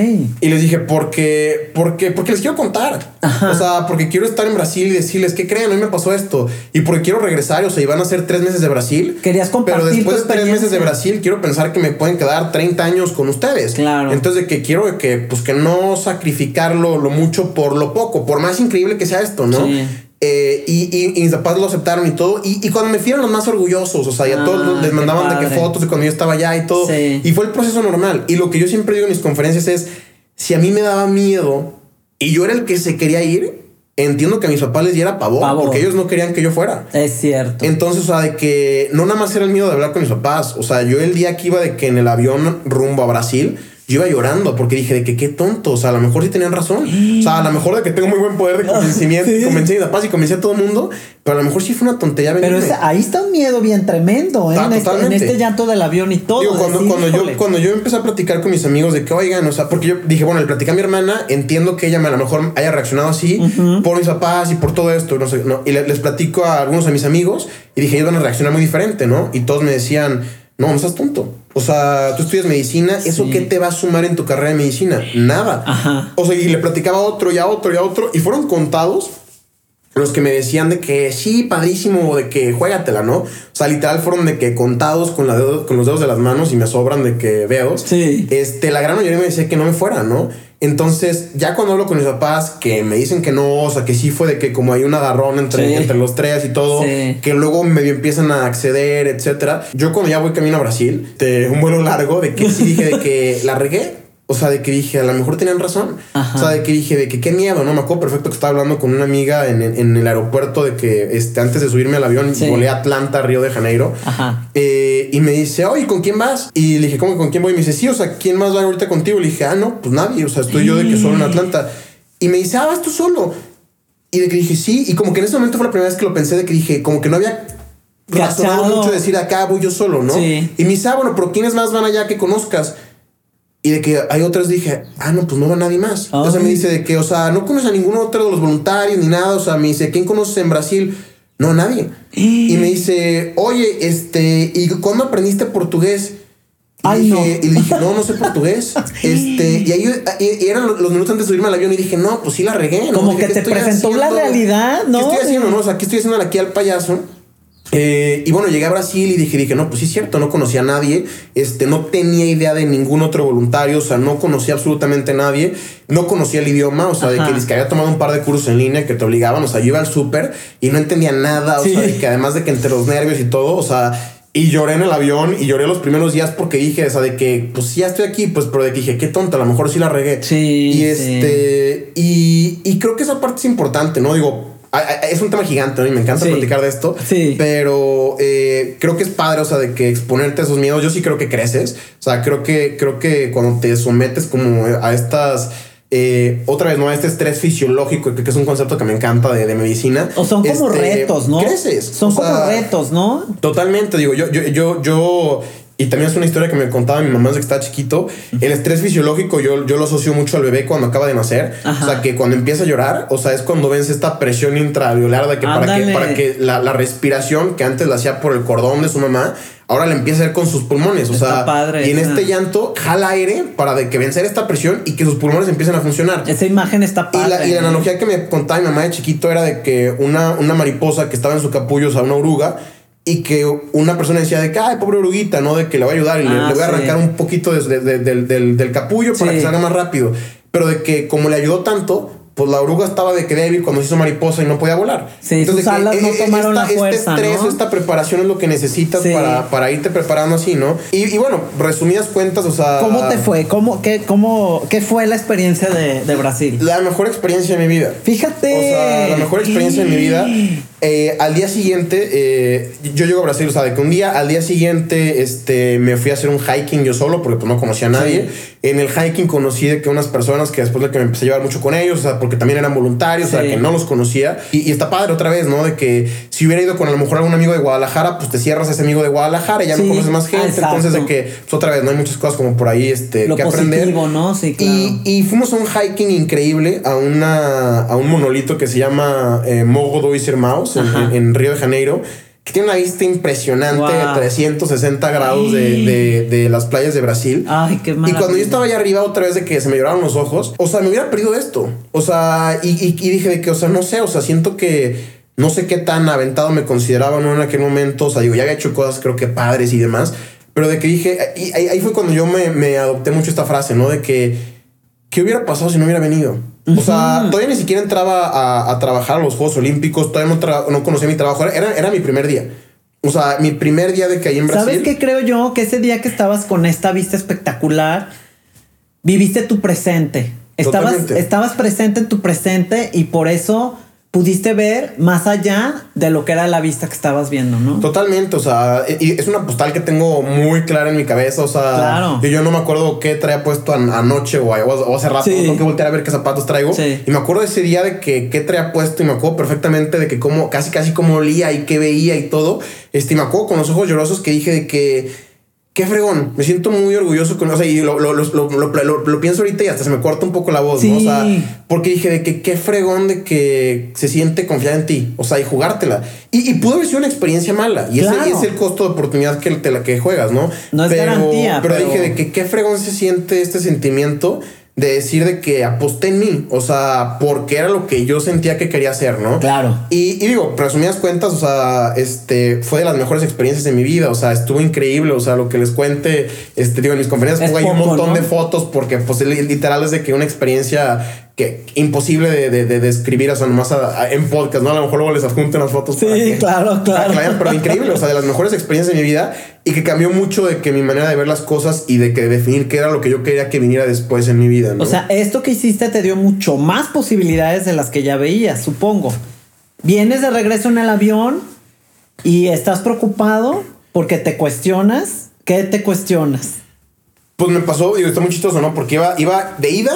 Y les dije, porque, porque, porque les quiero contar. Ajá. O sea, porque quiero estar en Brasil y decirles, ¿qué creen? A mí me pasó esto. Y porque quiero regresar, o sea, y van a ser tres meses de Brasil. Querías compartir Pero después tu de tres meses de. Brasil, quiero pensar que me pueden quedar 30 años con ustedes. Claro. Entonces, de que quiero que, pues, que no sacrificarlo lo mucho por lo poco, por más increíble que sea esto, ¿no? Sí. Eh, y, y- y mis papás lo aceptaron y todo. Y, y cuando me fueron los más orgullosos, o sea, y a Ah, todos les qué mandaban de que padre. fotos de cuando yo estaba allá y todo. Sí. Y fue el proceso normal. Y lo que yo siempre digo en mis conferencias es, si a mí me daba miedo y yo era el que se quería ir, entiendo que a mis papás les diera pavor, Pavor. porque ellos no querían que yo fuera. Es cierto. Entonces, o sea, de que no nada más era el miedo de hablar con mis papás. O sea, yo el día que iba de que en el avión rumbo a Brasil, yo iba llorando porque dije de que qué tonto. O sea, a lo mejor sí tenían razón. O sea, a lo mejor de que tengo muy buen poder de convencimiento. Sí. Convencí a papás y convencí a todo el mundo. Pero a lo mejor sí fue una tontería. Pero venirme. ahí está un miedo bien tremendo, ¿eh? Ah, en, este, en este llanto del avión y todo. Digo, cuando, decir, cuando, yo, cuando yo empecé a platicar con mis amigos de que, oigan, o sea, porque yo dije, bueno, le platicé a mi hermana, entiendo que ella me a lo mejor haya reaccionado así por mis papás y por todo esto, no sé, no. Y le- les platico a algunos de mis amigos y dije, ellos van a reaccionar muy diferente, ¿no? Y todos me decían, no, no seas tonto. O sea, tú estudias medicina, ¿eso Sí. qué te va a sumar en tu carrera de medicina? Nada. Ajá. O sea, y le platicaba a otro y a otro y a otro, y fueron contados los que me decían de que sí, padrísimo, de que juégatela, ¿no? O sea, literal fueron de que contados con, la dedo- con los dedos de las manos y me sobran de que dedos. Sí. Este, la gran mayoría me decía que no me fuera, ¿no? Entonces, ya cuando hablo con mis papás, que me dicen que no, o sea, que sí fue de que como hay un agarrón entre, Sí. entre los tres y todo, Sí. que luego medio empiezan a acceder, etcétera. Yo cuando ya voy camino a Brasil, de un vuelo largo, de que sí dije de que la regué. O sea, de que dije, a lo mejor tenían razón. Ajá. O sea, de que dije, de que qué miedo, ¿no? Me acuerdo perfecto que estaba hablando con una amiga en, en- el aeropuerto de que este, antes de subirme al avión Sí. volé a Atlanta, Río de Janeiro. Ajá. Eh, y me dice, oye, ¿con quién vas? Y le dije, ¿cómo que con quién voy? Y me dice, sí, o sea, ¿quién más va ahorita contigo? Le dije, ah, no, pues nadie, o sea, estoy yo de que solo en Atlanta. Y me dice, ah, vas tú solo. Y de que dije, sí, y como que en ese momento fue la primera vez que lo pensé, de que dije, como que no había razonado mucho decir, acá voy yo solo, ¿no? Sí. Y me dice, ah, bueno, pero ¿quiénes más van allá que conozcas? Y de que hay otras dije, ah, no, pues no va nadie más. O sea, Ay. me dice de que, o sea, no conoces a ninguno otro de los voluntarios ni nada. O sea, me dice, ¿quién conoces en Brasil? No, nadie. y me dice, oye, este, ¿y cuándo aprendiste portugués? Y, Ay, dije, no. y le dije, no, no sé portugués. este, y ahí y- y eran los minutos antes de subirme al avión y dije, no, pues sí la regué. ¿no? Como Dije, que ¿qué te presentó la realidad, ¿no? ¿Qué estoy haciendo? No, o sea, ¿qué estoy haciendo aquí al payaso? Eh, y bueno, llegué a Brasil y dije, dije, no, pues sí es cierto, no conocía a nadie, este, no tenía idea de ningún otro voluntario, o sea, no conocía absolutamente a nadie, no conocía el idioma, o sea, de que, había tomado un par de cursos en línea que te obligaban, o sea, yo iba al súper y no entendía nada, o Sí. sea, de que además de que entre los nervios y todo, o sea, y lloré en el avión y lloré los primeros días porque dije, o sea, de que, pues ya estoy aquí, pues, pero de que dije, qué tonta, a lo mejor sí la regué. Sí, Y sí. este, y, y creo que esa parte es importante, ¿no? Digo, es un tema gigante, ¿no? Y me encanta Sí. platicar de esto. Sí. Pero eh, creo que es padre, o sea, de que exponerte a esos miedos, yo sí creo que creces. O sea, creo que, creo que cuando te sometes como a estas. eh, otra vez, ¿no? A este estrés fisiológico, que, que es un concepto que me encanta de, de medicina. O son como este, retos, ¿no? Creces. Son O como sea, retos, ¿no? Totalmente, digo, yo, yo, yo, yo, y también es una historia que me contaba mi mamá desde que estaba chiquito. El estrés fisiológico yo, yo lo asocio mucho al bebé cuando acaba de nacer. Ajá. O sea, que cuando empieza a llorar, o sea, es cuando vence esta presión intraviular de que para que, para que la, la respiración que antes la hacía por el cordón de su mamá, ahora la empieza a hacer con sus pulmones. O Está sea, padre y en esa. este llanto jala aire para de que vencer esta presión y que sus pulmones empiecen a funcionar. Esa imagen está Y padre. la, y la analogía que me contaba mi mamá de chiquito era de que una, una mariposa que estaba en su capullo, o sea, una oruga, y que una persona decía de que, ay, pobre oruguita, ¿no? De que le voy a ayudar y le- Ah, le, voy a sí. arrancar un poquito de- de- de- del, del- del capullo para que salga más rápido. Pero de que como le ayudó tanto, pues la oruga estaba de que débil cuando se hizo mariposa y no podía volar. Sí, sus de que, alas no tomaron la fuerza, Este estrés, ¿no? esta preparación es lo que necesitas Sí. para, para irte preparando así, ¿no? Y, y bueno, resumidas cuentas, o sea... ¿Cómo te fue? ¿Cómo, qué, cómo, ¿Qué fue la experiencia de, de Brasil? La mejor experiencia de mi vida. Fíjate. O sea, la mejor experiencia de mi vida. Eh, al día siguiente, eh, yo llego a Brasil, o sea, de que un día al día siguiente este, me fui a hacer un hiking yo solo porque pues no conocía a nadie. En el hiking conocí de que unas personas que después de que me empecé a llevar mucho con ellos, o sea, porque también eran voluntarios, o Sí. sea, que no los conocía. Y, y está padre otra vez, ¿no? De que si hubiera ido con a lo mejor algún amigo de Guadalajara, pues te cierras a ese amigo de Guadalajara y ya Sí, no conoces más gente. exacto. Entonces, de que, pues otra vez, no hay muchas cosas como por ahí este, Lo que aprender. positivo, ¿no? Sí, claro. Y, y fuimos a un hiking increíble a, una, a un monolito que se llama eh, Mogo do Mouse en, en- en Río de Janeiro, que tiene una vista impresionante Wow. de 360 grados de, de- de las playas de Brasil. Ay, qué Y cuando yo estaba allá arriba, otra vez de que se me lloraron los ojos, o sea, me hubiera perdido esto. O sea, y, y- y dije de que, o sea, no sé, o sea, siento que no sé qué tan aventado me consideraba ¿no? en aquel momento. O sea, digo, ya había hecho cosas, creo que padres y demás, pero de que dije, y ahí, ahí fue cuando yo me, me adopté mucho esta frase, ¿no? De que, ¿qué hubiera pasado si no hubiera venido? O sea, todavía ni siquiera entraba a, a trabajar a los Juegos Olímpicos, todavía no, no conocía mi trabajo, era, era mi primer día. O sea, mi primer día de que ahí en Brasil. ¿Sabes qué creo yo? Que ese día que estabas con esta vista espectacular, viviste tu presente. Estabas, Totalmente. estabas presente en tu presente y por eso pudiste ver más allá de lo que era la vista que estabas viendo, ¿no? Totalmente, o sea, y es una postal que tengo muy clara en mi cabeza, o sea, Claro. yo, yo no me acuerdo qué traía puesto an- anoche o, o hace rato, Sí. tengo que voltear a ver qué zapatos traigo, Sí. y me acuerdo ese día de que qué traía puesto y me acuerdo perfectamente de que cómo, casi casi cómo olía y qué veía y todo, este, y me acuerdo con los ojos llorosos que dije de que... Qué fregón, me siento muy orgulloso con, o sea, y lo, lo, lo, lo- pienso ahorita y hasta se me corta un poco la voz, ¿no? O sea, porque dije de que qué fregón de que se siente confiar en ti, o sea, y jugártela. Y, y pudo haber sido una experiencia mala. Y Claro. ese es el costo de oportunidad que te la que juegas, ¿no? No es garantía, Pero, pero- dije de que qué fregón se siente este sentimiento de decir de que aposté en mí, o sea, porque era lo que yo sentía que quería hacer, ¿no? Claro. Y, y digo, resumidas cuentas, o sea, este fue de las mejores experiencias de mi vida, o sea, estuvo increíble, o sea, lo que les cuente, este, digo, en mis conferencias pongo ahí un montón ¿no? de fotos porque, pues, li- literal es de que una experiencia que imposible de, de, de describir, o sea, nomás a- a- en podcast, ¿no? A lo mejor luego les adjunto unas fotos. para Sí, que- claro, para que claro. la vean, pero increíble, o sea, de las mejores experiencias de mi vida y que cambió mucho de que mi manera de ver las cosas y de que definir qué era lo que yo quería que viniera después en mi vida, ¿no? O sea, esto que hiciste te dio mucho más posibilidades de las que ya veías, supongo. Vienes de regreso en el avión y estás preocupado porque te cuestionas. ¿Qué te cuestionas? Pues me pasó, digo, está muy chistoso, ¿no? Porque iba, iba de ida,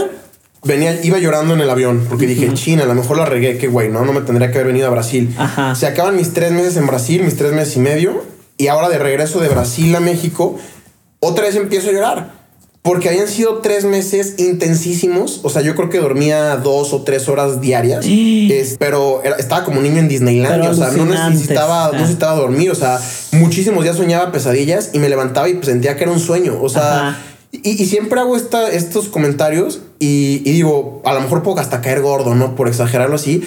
venía, iba llorando en el avión, porque dije, China, a lo mejor la regué, qué güey, ¿no? No me tendría que haber venido a Brasil. Ajá. Se acaban mis tres meses en Brasil, mis tres meses y medio, y ahora de regreso de Brasil a México, otra vez empiezo a llorar. porque habían sido tres meses intensísimos. O sea, yo creo que dormía dos o tres horas diarias. Es- pero era- estaba como un niño en Disneylandia. Pero O sea, no necesitaba, no Ah. necesitaba dormir. O sea, muchísimos días soñaba pesadillas y me levantaba y pues, sentía que era un sueño. O sea, Ajá. Y, y siempre hago esta, estos comentarios y, y digo, a lo mejor puedo hasta caer gordo, ¿no? Por exagerarlo así.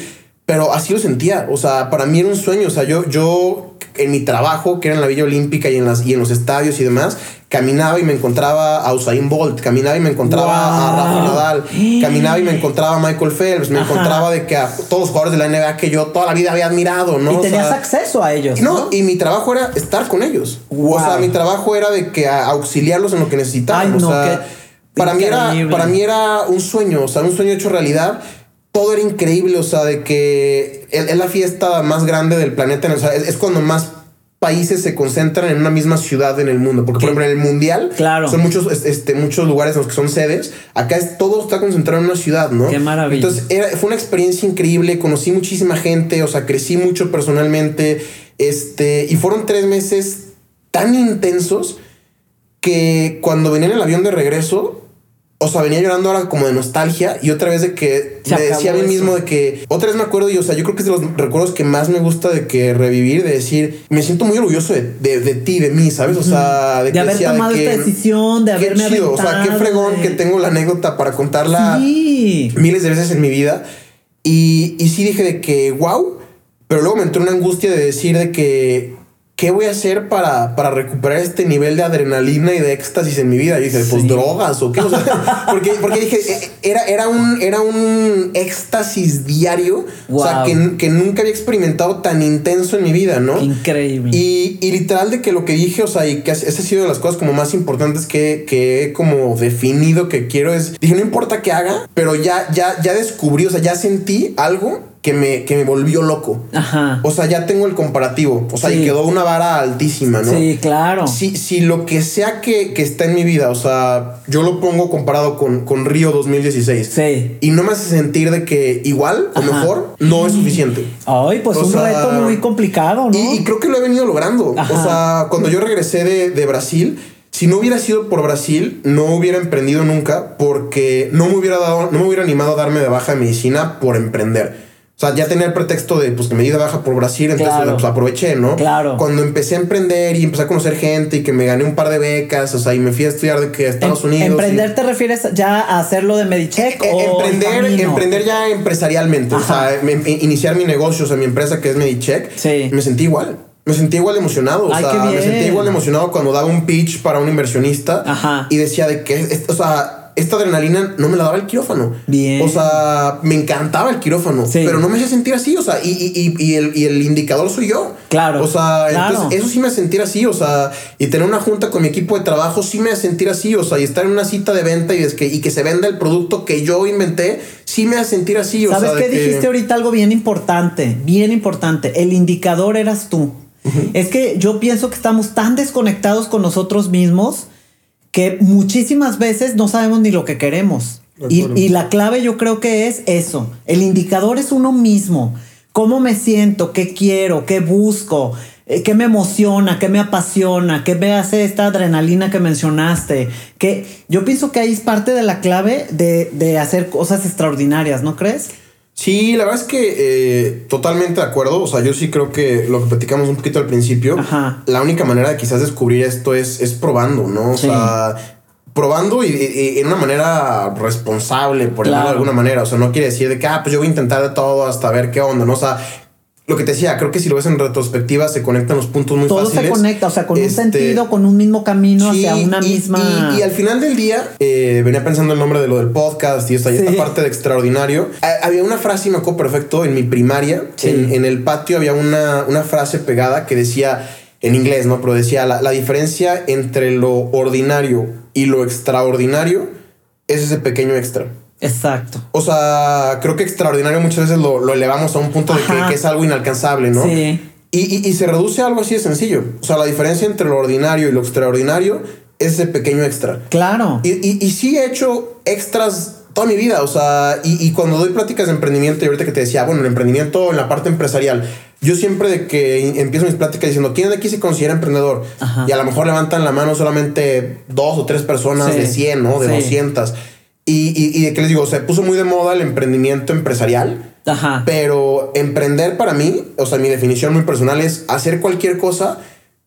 Pero así lo sentía. O sea, para mí era un sueño. O sea, yo, yo en mi trabajo, que era en la Villa Olímpica y en, las, y en los estadios y demás, caminaba y me encontraba a Usain Bolt, caminaba y me encontraba a. Rafa Nadal, caminaba y me encontraba a Michael Phelps, me Ajá. encontraba de que a todos los jugadores de la NBA que yo toda la vida había admirado, ¿no? y O tenías sea, acceso a ellos. no, No, y mi trabajo era estar con ellos. Wow. O sea, mi trabajo era de que auxiliarlos en lo que necesitaban. Ay, no, o sea, para mí, era, para mí era un sueño, o sea, un sueño hecho realidad. Todo era increíble, o sea, de que es, la fiesta más grande del planeta. O sea, es, es cuando más países se concentran en una misma ciudad en el mundo. Porque, por ejemplo, en el mundial Claro. son muchos, es- este, muchos lugares en los que son sedes. Acá es, todo está concentrado en una ciudad, ¿no? Qué maravilla. Entonces, era- fue una experiencia increíble, conocí muchísima gente, o sea, crecí mucho personalmente, este, y fueron tres meses tan intensos que cuando venía en el avión de regreso, o sea, venía llorando ahora como de nostalgia y otra vez de que Se me decía a mí mismo de que otra vez me acuerdo y o sea, yo creo que es de los recuerdos que más me gusta de que revivir, de decir, me siento muy orgulloso de, de, de ti, de mí, ¿sabes? O sea, de, de que haber decía tomado que, esta decisión, de qué haberme chido, o sea, qué aventado, fregón de- que tengo la anécdota para contarla Sí. miles de veces en mi vida. Y, y sí dije de que, wow, pero luego me entró una angustia de decir de que, ¿qué voy a hacer para, para recuperar este nivel de adrenalina y de éxtasis en mi vida? Y dije, pues drogas o qué. O sea, porque, porque dije, eh, era, era, un, era un éxtasis diario, o sea, que, que nunca había experimentado tan intenso en mi vida, ¿no? Increíble. Y, y literal de que lo que dije, o sea, y que esa ha sido de las cosas como más importantes que, que he como definido que quiero es, dije, no importa qué haga, pero ya, ya, ya descubrí, o sea, ya sentí algo que me, que me volvió loco. Ajá. O sea, ya tengo el comparativo, o sea, Sí. y quedó una vara altísima, ¿no? Sí, claro. Si, si lo que sea que, que está en mi vida, o sea, yo lo pongo comparado con, con Río 2016. Sí. Y no me hace sentir de que igual o mejor no es suficiente. Ay, pues O un sea, reto muy complicado, ¿no? Y, y creo que lo he venido logrando. Ajá. O sea, cuando yo regresé de, de Brasil, si no hubiera sido por Brasil, no hubiera emprendido nunca porque no me hubiera dado, no me hubiera animado a darme de baja de medicina por emprender. O sea, ya tenía el pretexto de pues que me di de baja por Brasil, entonces Claro. pues, aproveché, ¿no? Claro. Cuando empecé a emprender y empecé a conocer gente y que me gané un par de becas, o sea, y me fui a estudiar de que Estados Em- Unidos. ¿Emprender y- te refieres ya a hacerlo de Medicheck Eh, o el emprender, emprender ya empresarialmente, Ajá. o sea, me- me- iniciar mi negocio, o sea, mi empresa que es Medicheck, Sí. me sentí igual. Me sentí igual emocionado, o Ay, sea, me sentí igual emocionado cuando daba un pitch para un inversionista Ajá. y decía de que, o sea, esta adrenalina no me la daba el quirófano. Bien. O sea, me encantaba el quirófano, Sí. pero no me hacía sentir así, o sea, y, y- y- y el, y el indicador soy yo. Claro, O sea, claro. entonces eso sí me hace sentir así, o sea, y tener una junta con mi equipo de trabajo sí me hace sentir así, o sea, y estar en una cita de venta y, es que, y que se venda el producto que yo inventé, sí me hace sentir así, o ¿Sabes sea, qué que- dijiste ahorita? Algo bien importante, bien importante. El indicador eras tú. Es que yo pienso que estamos tan desconectados con nosotros mismos que muchísimas veces no sabemos ni lo que queremos. Y, y la clave yo creo que es eso. El indicador es uno mismo. ¿Cómo me siento? ¿Qué quiero? ¿Qué busco? Eh, ¿Qué me emociona? ¿Qué me apasiona? ¿Qué me hace esta adrenalina que mencionaste? Que yo pienso que ahí es parte de la clave de, de hacer cosas extraordinarias, ¿no crees? Sí, la verdad es que eh, totalmente de acuerdo. O sea, yo sí creo que lo que platicamos un poquito al principio, Ajá. la única manera de quizás descubrir esto es, es probando, ¿no? O Sí. sea, probando y, y- y en una manera responsable, por Claro. de alguna manera. O sea, no quiere decir de que, ah, pues yo voy a intentar de todo hasta ver qué onda, ¿no? O sea, lo que te decía, creo que si lo ves en retrospectiva se conectan los puntos muy Todo fáciles. se conecta, o sea, con un Este, sentido, con un mismo camino Sí, hacia una y- misma. Y, y al final del día, eh, venía pensando el nombre de lo del podcast y esta, y esta Sí. parte de extraordinario. Ha- había una frase, y me acuerdo perfecto, en mi primaria, Sí. en, en el patio había una, una frase pegada que decía, en inglés, ¿no? Pero decía, la, la diferencia entre lo ordinario y lo extraordinario es ese pequeño extra. Exacto. O sea, creo que extraordinario muchas veces lo, lo elevamos a un punto de que, Ajá. que es algo inalcanzable, ¿no? Sí. Y, y- y se reduce a algo así de sencillo. O sea, la diferencia entre lo ordinario y lo extraordinario es ese pequeño extra. Claro. Y, y, y sí he hecho extras toda mi vida. O sea, y, y cuando doy pláticas de emprendimiento, y ahorita que te decía, bueno, el emprendimiento en la parte empresarial, yo siempre de que empiezo mis pláticas diciendo, ¿quién de aquí se considera emprendedor? Y a lo mejor levantan la mano solamente dos o tres personas de 100, ¿no? De 200. Y, y, de que les digo, se puso muy de moda el emprendimiento empresarial. Ajá. Pero emprender para mí, o sea, mi definición muy personal es hacer cualquier cosa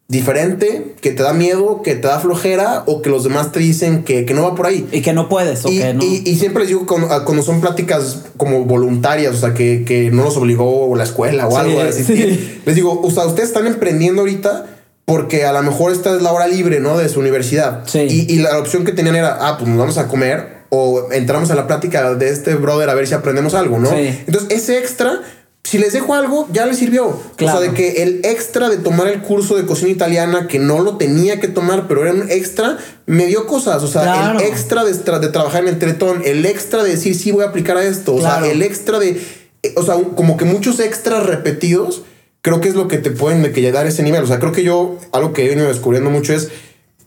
diferente, que te da miedo, que te da flojera o que los demás te dicen que, no va por ahí. Y que no puedes, y, Y, siempre les digo cuando, cuando, son pláticas como voluntarias, o sea, que, que no los obligó la escuela o algo así. Les digo, o sea, ustedes están emprendiendo ahorita porque a lo mejor esta es la hora libre, ¿no? De su universidad. Y, y la opción que tenían era, ah, pues nos vamos a comer o entramos a la plática de este brother a ver si aprendemos algo, ¿no? Entonces, ese extra si les dejo algo, ya les sirvió. O sea, de que el extra de tomar el curso de cocina italiana, que no lo tenía que tomar, pero era un extra, me dio cosas. O sea, el extra de, de, trabajar en el teletón, el extra de decir, sí, voy a aplicar a esto. O sea, el extra de. Eh, o sea, como que muchos extras repetidos, creo que es lo que te pueden de que dar ese nivel. O sea, creo que yo, algo que he venido descubriendo mucho es.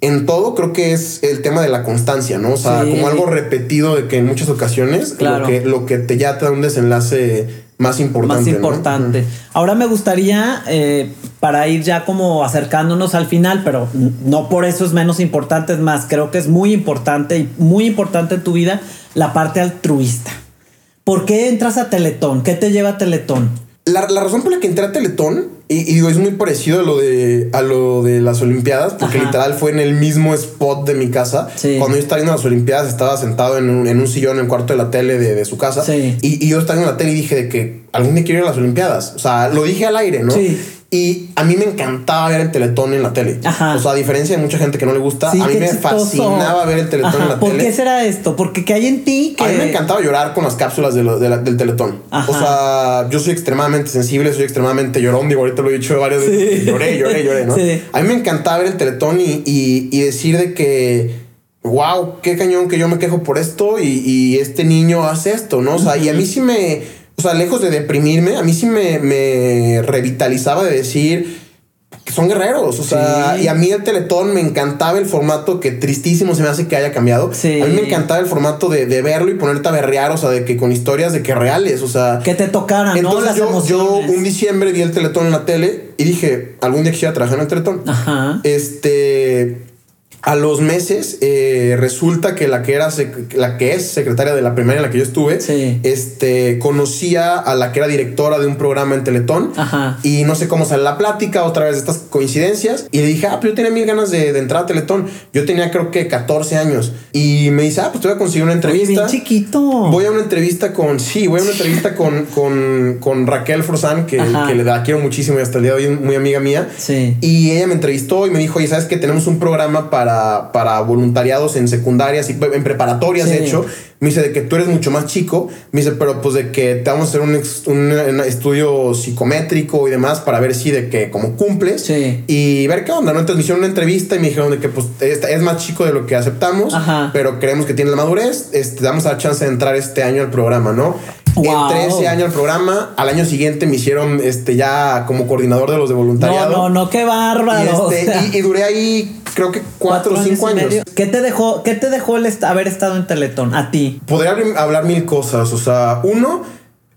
En todo creo que es el tema de la constancia, ¿no? O sea, como algo repetido de que en muchas ocasiones lo, que, lo que te ya te da un desenlace más importante. Más importante. Ahora me gustaría, eh, para ir ya como acercándonos al final, pero no por eso es menos importante, es más, creo que es muy importante y muy importante en tu vida la parte altruista. ¿Por qué entras a Teletón? ¿Qué te lleva a Teletón? La, razón por la que entré a Teletón, y, digo, es muy parecido a lo de, a lo de las Olimpiadas, porque literal fue en el mismo spot de mi casa. Cuando yo estaba viendo las Olimpiadas, estaba sentado en un, en un sillón en el cuarto de la tele de, su casa. Y, y, yo estaba en la tele y dije de que algún día quiero ir a las Olimpiadas. O sea, lo dije al aire, ¿no? Sí. Y a mí me encantaba ver el Teletón en la tele. Ajá. O sea, a diferencia de mucha gente que no le gusta, a mí me fascinaba ver el Teletón en la tele. ¿Por qué será esto? Porque ¿qué hay en ti que... A mí me encantaba llorar con las cápsulas de del Teletón. O sea, yo soy extremadamente sensible, soy extremadamente llorón. Digo, ahorita lo he dicho varias veces. Lloré, lloré, lloré, ¿no? A mí me encantaba ver el Teletón y, y, decir de que... Wow, qué cañón que yo me quejo por esto y, y este niño hace esto, ¿no? O sea, y a mí sí me, o sea, lejos de deprimirme, a mí sí me, revitalizaba de decir que son guerreros. O sea, y a mí el Teletón me encantaba el formato que tristísimo se me hace que haya cambiado. A mí me encantaba el formato de, verlo y ponerte a berrear, o sea, de que con historias de que reales, o sea. Que te tocaran, entonces yo, yo un diciembre vi el Teletón en la tele y dije, algún día quisiera trabajar en el Teletón. Ajá. Este a los meses eh, resulta que la que era la que es secretaria de la primaria en la que yo estuve, este conocía a la que era directora de un programa en Teletón y no sé cómo sale la plática otra vez de estas coincidencias y le dije, ah, pero yo tenía mil ganas de, entrar a Teletón. Yo tenía creo que 14 años y me dice, ah, pues te voy a conseguir una entrevista. bien chiquito. Voy a una entrevista con, sí, voy a una entrevista con, con, con Raquel Forzán, que, que, le da quiero muchísimo y hasta el día de hoy muy amiga mía. Sí. Y ella me entrevistó y me dijo, oye, ¿sabes que tenemos un programa para para, voluntariados en secundarias y en preparatorias, de hecho. Me dice de que tú eres mucho más chico. Me dice, pero pues de que te vamos a hacer un, un, estudio psicométrico y demás para ver si de que como cumples y ver qué onda. ¿no? Entonces me hicieron una entrevista y me dijeron de que pues es, más chico de lo que aceptamos, pero creemos que tiene la madurez. Este, damos la chance de entrar este año al programa, ¿no? Entré ese año al programa. Al año siguiente me hicieron este, ya como coordinador de los de voluntariado. No, no, no, qué bárbaro. Y, este, y, duré ahí, creo que cuatro, o cinco años. ¿Qué te dejó, qué te dejó el haber estado en Teletón a ti? Podría hablar mil cosas. O sea, uno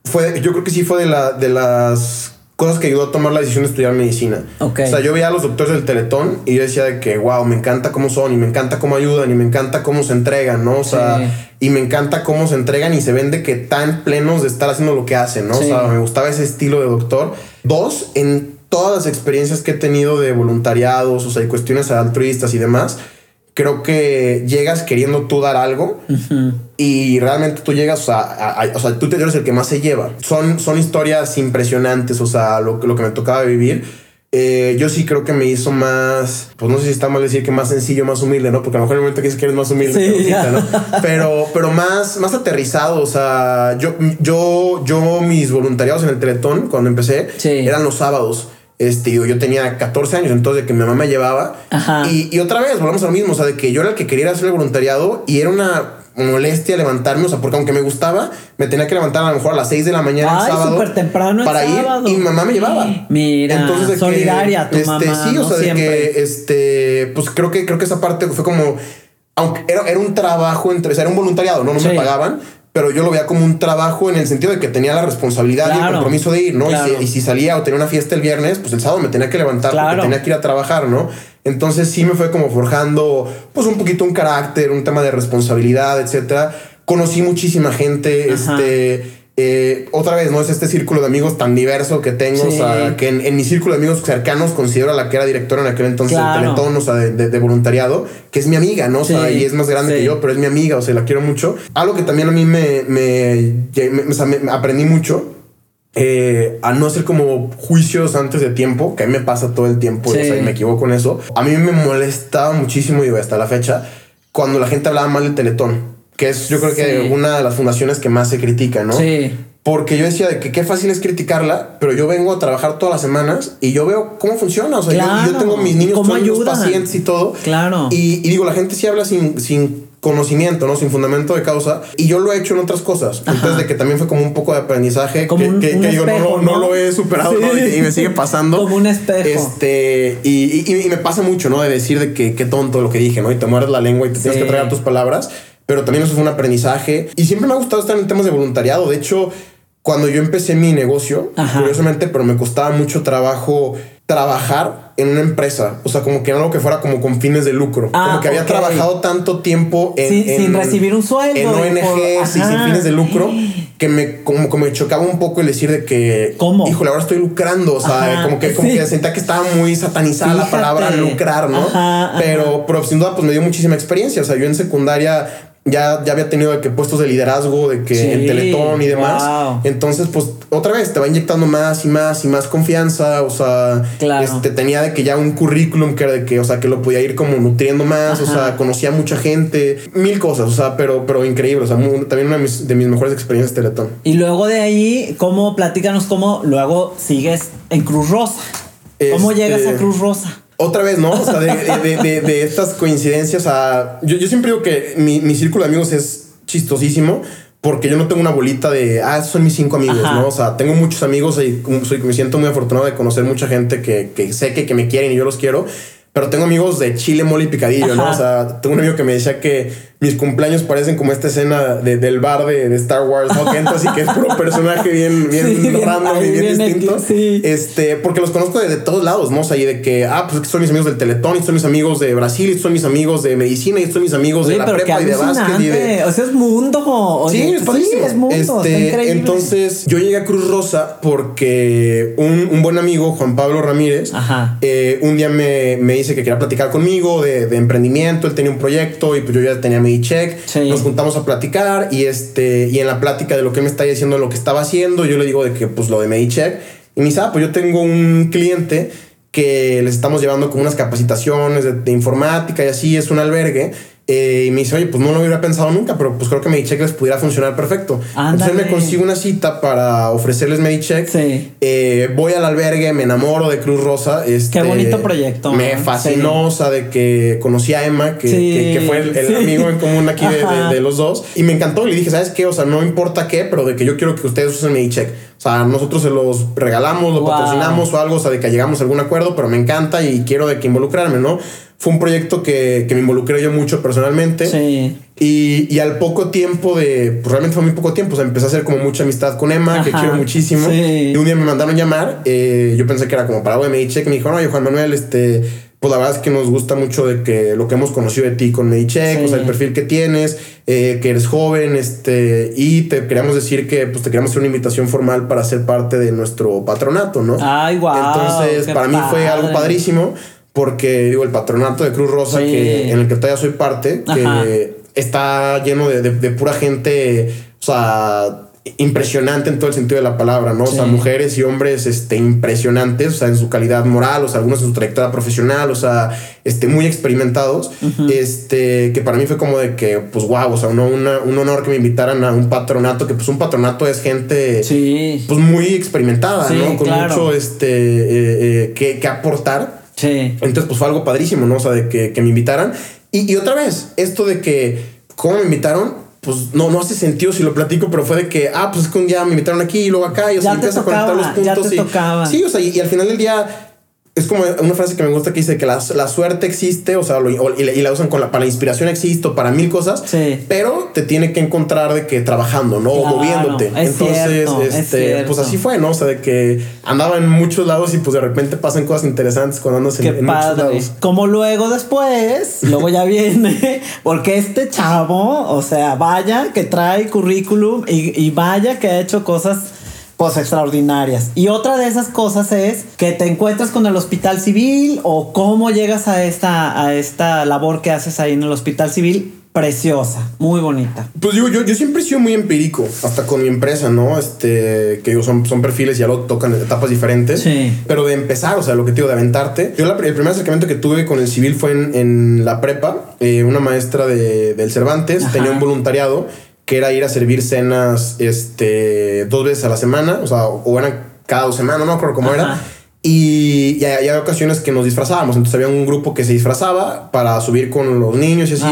fue, yo creo que sí fue de, la, de las cosas que ayudó a tomar la decisión de estudiar medicina. O sea, yo veía a los doctores del Teletón y yo decía de que, wow, me encanta cómo son y me encanta cómo ayudan y me encanta cómo se entregan, ¿no? O sea, y me encanta cómo se entregan y se ven de que tan plenos de estar haciendo lo que hacen, ¿no? O sea, me gustaba ese estilo de doctor. Dos, en todas las experiencias que he tenido de voluntariados, o sea, y cuestiones altruistas y demás, creo que llegas queriendo tú dar algo y realmente tú llegas a, o sea, tú te eres el que más se lleva. Son, son historias impresionantes, o sea, lo, lo que me tocaba vivir. Eh, yo sí creo que me hizo más, pues no sé si está mal decir que más sencillo, más humilde, ¿no? Porque a lo mejor en el momento que dices que eres más humilde, pero, pero más, más aterrizado, o sea, yo, yo, yo mis voluntariados en el Teletón, cuando empecé, eran los sábados. Este, yo, tenía 14 años, entonces de que mi mamá me llevaba. Y, otra vez, volvamos a lo mismo, o sea, de que yo era el que quería hacer el voluntariado y era una molestia levantarme, o sea, porque aunque me gustaba, me tenía que levantar a lo mejor a las 6 de la mañana el sábado temprano para ir y mi mamá me llevaba. Mira, entonces solidaria tu este, mamá, sí, o sea, de que este, pues creo que creo que esa parte fue como aunque era, era un trabajo entre, o sea, era un voluntariado, no, no me pagaban, pero yo lo veía como un trabajo en el sentido de que tenía la responsabilidad y el compromiso de ir, ¿no? Y si- Claro. Y, si, salía o tenía una fiesta el viernes, pues el sábado me tenía que levantar Claro. porque tenía que ir a trabajar, ¿no? Entonces sí me fue como forjando, pues un poquito un carácter, un tema de responsabilidad, etcétera. Conocí muchísima gente, Ajá. este... eh, otra vez, ¿no? Es este círculo de amigos tan diverso que tengo, Sí. o sea, que en, en mi círculo de amigos cercanos considero a la que era directora en aquel entonces Claro. de Teletón, o sea, de, de- de voluntariado, que es mi amiga, ¿no? O sea, Sí, y es más grande sí. que yo, pero es mi amiga, o sea, la quiero mucho. Algo que también a mí me, me, me- o sea, me- aprendí mucho. eh, a no hacer como juicios antes de tiempo, que a mí me pasa todo el tiempo, Sí. o sea, y me equivoco en eso. A mí me molestaba muchísimo, digo, hasta la fecha, cuando la gente hablaba mal del Teletón, que es yo creo que Sí. una de las fundaciones que más se critica, ¿no? Sí. Porque yo decía de que qué fácil es criticarla, pero yo vengo a trabajar todas las semanas y yo veo cómo funciona. O sea, yo- tengo mis niños, ¿Cómo los pacientes y todo. Claro. Y, y digo, la gente sí habla sin, sin conocimiento, ¿no? Sin fundamento de causa. Y yo lo he hecho en otras cosas. Ajá. Entonces, de que también fue como un poco de aprendizaje. Como que, un- que- un que digo, no, lo he superado Sí. ¿no? y, y me sigue pasando. Como un espejo. Este, y, y- y me pasa mucho, ¿no? De decir de que qué tonto lo que dije, ¿no? Y te mueres la lengua y te tienes que tragar tus palabras. Pero también eso fue un aprendizaje. Y siempre me ha gustado estar en temas de voluntariado. De hecho, cuando yo empecé mi negocio, Ajá. curiosamente, pero me costaba mucho trabajo trabajar en una empresa. O sea, como que algo que fuera como con fines de lucro. Ah, como que había trabajado tanto tiempo en, Sí, en- sin recibir un sueldo En ONGs y sin fines de lucro que me como, como me chocaba un poco el decir de que ¿Cómo? híjole ahora estoy lucrando o sea Ajá, como que como sí. que sentía que estaba muy satanizada la palabra lucrar no Ajá, ajá. pero pero sin duda pues me dio muchísima experiencia o sea yo en secundaria ya, ya había tenido de que puestos de liderazgo, de que Sí, en Teletón y demás. wow. Entonces, pues otra vez te va inyectando más y más y más confianza. O sea, Claro. este, tenía de que ya un currículum que era de que, o sea, que lo podía ir como nutriendo más. O sea, conocía a mucha gente, mil cosas, o sea, pero, pero increíble. O sea, muy- también una de mis, de mis mejores experiencias Teletón. Y luego de ahí, ¿cómo? Platícanos cómo luego sigues en Cruz Rosa. ¿Cómo Este- llegas a Cruz Rosa? Otra vez, ¿no? O sea, de, de- de- de estas coincidencias a... Yo, yo siempre digo que mi, mi círculo de amigos es chistosísimo porque yo no tengo una bolita de, ah, esos son mis cinco amigos, Ajá. ¿no? O sea, tengo muchos amigos y soy, me siento muy afortunado de conocer mucha gente que, que sé que, que me quieren y yo los quiero. Pero tengo amigos de chile, mole y picadillo, ¿no? Ajá. O sea, tengo un amigo que me decía que mis cumpleaños parecen como esta escena de- del bar de, de Star Wars, ¿no? Que entras y que es puro personaje bien, bien Sí, bien- random y ahí bien, bien distinto. Sí. Este, porque los conozco de, de todos lados, ¿no? O sea, y de que, ah, pues son mis amigos del Teletón, y son mis amigos de Brasil, y son mis amigos de medicina, y son mis amigos Oye, de la prepa y de básquet y de. O sea, es mundo. Sí, es padrísimo. es mundo. está Este, increíble. entonces, yo llegué a Cruz Rosa porque un, un buen amigo, Juan Pablo Ramírez, Ajá. eh, un día me, me dice que quería platicar conmigo de, de emprendimiento. Él tenía un proyecto y pues yo ya tenía mi check. Sí. Nos juntamos a platicar y este y en la plática de lo que él me está diciendo, lo que estaba haciendo, yo le digo de que pues lo de Medicheck. Y me dice, ah, pues yo tengo un cliente que les estamos llevando como unas capacitaciones de, de informática y así, es un albergue. Eh, y me dice, oye, pues no lo hubiera pensado nunca, pero pues creo que Medicheck les pudiera funcionar perfecto. Entonces él me consigue una cita para ofrecerles Medicheck. Sí. Eh, voy al albergue, me enamoro de Cruz Rosa. Este, Qué bonito proyecto, Me fascinó, o sea, de que conocí a Emma, que, Sí, que- que fue el, amigo en común aquí de, de- de los dos. Y me encantó. Y le dije, ¿sabes qué? O sea, no importa qué, pero de que yo quiero que ustedes usen Medicheck. O sea, nosotros se los regalamos, lo Wow. patrocinamos o algo, o sea, de que llegamos a algún acuerdo, pero me encanta y quiero de que involucrarme, ¿no? Fue un proyecto que, que me involucré yo mucho personalmente. Sí. Y, y al poco tiempo de, pues realmente fue muy poco tiempo, o sea, empecé a hacer como mucha amistad con Emma, que quiero muchísimo. sí. Y un día me mandaron llamar, eh, yo pensé que era como para Medicheck, me dijo, no, oye, Juan Manuel, este, pues la verdad es que nos gusta mucho de que lo que hemos conocido de ti con Medicheck, Sí. o sea, el perfil que tienes, eh, que eres joven, este, y te queríamos decir que, pues te queríamos hacer una invitación formal para ser parte de nuestro patronato, ¿no? Ay, guau, Entonces, para mí fue algo padrísimo, porque, digo, el patronato de Cruz Rosa, Sí. que, en el que todavía soy parte, que Ajá. está lleno de, de- de pura gente, o sea, impresionante en todo el sentido de la palabra, ¿no? O sea, mujeres y hombres este, impresionantes, o sea, en su calidad moral, o sea, algunos en su trayectoria profesional, o sea, este, muy experimentados, este, que para mí fue como de que, pues, wow, o sea, uno- una- un honor que me invitaran a un patronato, que pues un patronato es gente, Sí. pues, muy experimentada, ¿no? Con claro. mucho, este, eh, eh, que, que aportar. Sí. Entonces, pues fue algo padrísimo, ¿no? O sea, de que, que me invitaran. Y, y otra vez, esto de que, ¿cómo me invitaron? Pues no, no hace sentido si lo platico, pero fue de que, ah, pues es que un día me invitaron aquí y luego acá, y o sea, empiezas a conectar los ya puntos. te y, tocaba. Sí, o sea, y, y al final del día, es como una frase que me gusta que dice que la, la suerte existe, o sea, lo- y, la, y la usan con la, para la inspiración existe, o para mil cosas, Sí. pero te tiene que encontrar de que trabajando, ¿no? O Claro, moviéndote. es Entonces, cierto, este, pues así fue, ¿no? O sea, de que andaba en muchos lados y pues de repente pasan cosas interesantes cuando andas en, Qué en muchos padre. lados. Como luego después, luego ya viene, porque este chavo, o sea, vaya que trae currículum y, y vaya que ha hecho cosas pues extraordinarias. Y otra de esas cosas es que te encuentras con el hospital civil o cómo llegas a esta, a esta labor que haces ahí en el hospital civil. Preciosa, muy bonita. Pues digo, yo, yo siempre he sido muy empírico, hasta con mi empresa, ¿no? Este, que digo, son, son perfiles y ya lo tocan en etapas diferentes. Sí. Pero de empezar, o sea, lo que te digo, de aventarte. Yo la- el primer acercamiento que tuve con el civil fue en, en la prepa. Eh, una maestra de, del Cervantes Ajá. tenía un voluntariado que era ir a servir cenas este, dos veces a la semana, o sea, o eran cada dos semanas, no me acuerdo cómo era. Y, y hay ocasiones que nos disfrazábamos. Entonces había un grupo que se disfrazaba para subir con los niños y así.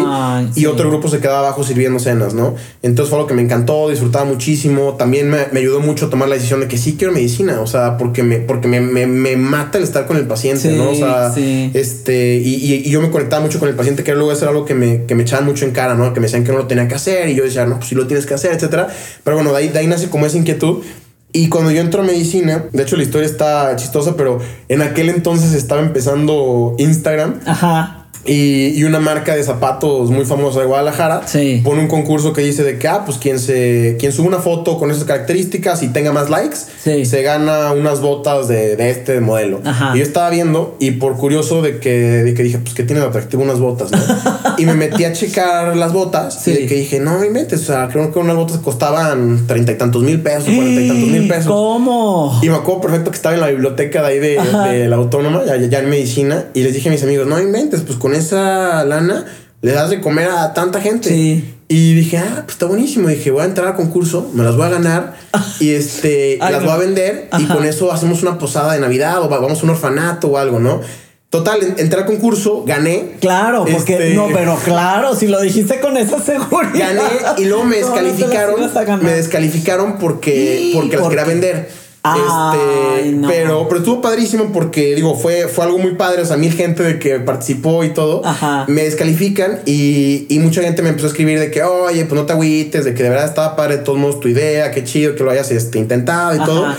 Y sí. otro grupo se quedaba abajo sirviendo cenas, ¿no? Entonces fue algo que me encantó, disfrutaba muchísimo. También me, me ayudó mucho a tomar la decisión de que sí quiero medicina. O sea, porque me, porque me, me, me mata el estar con el paciente, Sí, ¿no? O sea, sí. este, y, y- y yo me conectaba mucho con el paciente, que luego eso era algo que me, que me echaban mucho en cara, ¿no? Que me decían que no lo tenía que hacer. Y yo decía, no, pues sí lo tienes que hacer, etcétera. Pero bueno, de ahí, de ahí nace como esa inquietud. Y cuando yo entro a medicina, de hecho la historia está chistosa, pero en aquel entonces estaba empezando Instagram Ajá. Y, y una marca de zapatos muy famosa de Guadalajara Sí. pone un concurso que dice de que, ah, pues quien, se, quien sube una foto con esas características y tenga más likes, Sí. se gana unas botas de, de este modelo. Ajá. Y yo estaba viendo y por curioso de que, de que dije, pues que tiene de atractivo unas botas, ¿no? y me metí a checar las botas Sí. y de que dije, no, me metes, o sea, creo que unas botas costaban treinta y tantos mil pesos, cuarenta y tantos mil pesos. ¿Cómo? Y me acuerdo perfecto que estaba en la biblioteca de ahí de, de la autónoma, ya, ya en medicina, y les dije a mis amigos, no inventes, pues con esa lana le das de comer a tanta gente. Sí. Y dije, ah, pues está buenísimo. Dije, voy a entrar al concurso, me las voy a ganar y este, Ay, las no. voy a vender y Ajá. con eso hacemos una posada de Navidad o va- vamos a un orfanato o algo, ¿no? Total, en- entré al concurso, gané. Claro, porque Este- no, pero claro, si lo dijiste con esa seguridad. Gané y luego me no, no descalificaron. me descalificaron porque, Sí, porque las ¿por quería vender. Ay, este, no. pero, pero estuvo padrísimo porque, digo, fue, fue algo muy padre. O sea, mil gente de que participó y todo. Ajá. Me descalifican y, y mucha gente me empezó a escribir de que, oye, pues no te agüites, de que de verdad estaba padre de todos modos tu idea, qué chido que lo hayas este, intentado y Ajá. todo.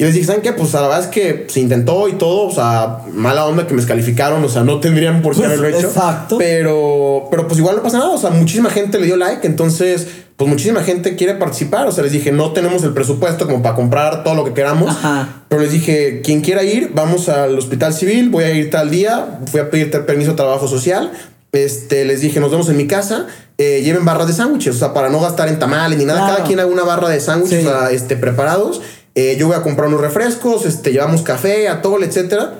Y les dije, ¿saben qué? Pues a la verdad es que se intentó y todo, o sea, mala onda que me descalificaron, o sea, no tendrían por qué Pues, haberlo hecho. exacto. Pero, pero pues igual no pasa nada, o sea, muchísima gente le dio like, entonces, pues muchísima gente quiere participar, o sea, les dije, no tenemos el presupuesto como para comprar todo lo que queramos, Ajá. pero les dije, quien quiera ir, vamos al hospital civil, voy a ir tal día, fui a pedir permiso de trabajo social. Este, les dije, nos vemos en mi casa, eh, lleven barras de sándwiches, o sea, para no gastar en tamales ni nada, Claro. cada quien haga una barra de sándwiches Sí. o sea, este, preparados. Eh, yo voy a comprar unos refrescos, este, llevamos café, atole, etcétera.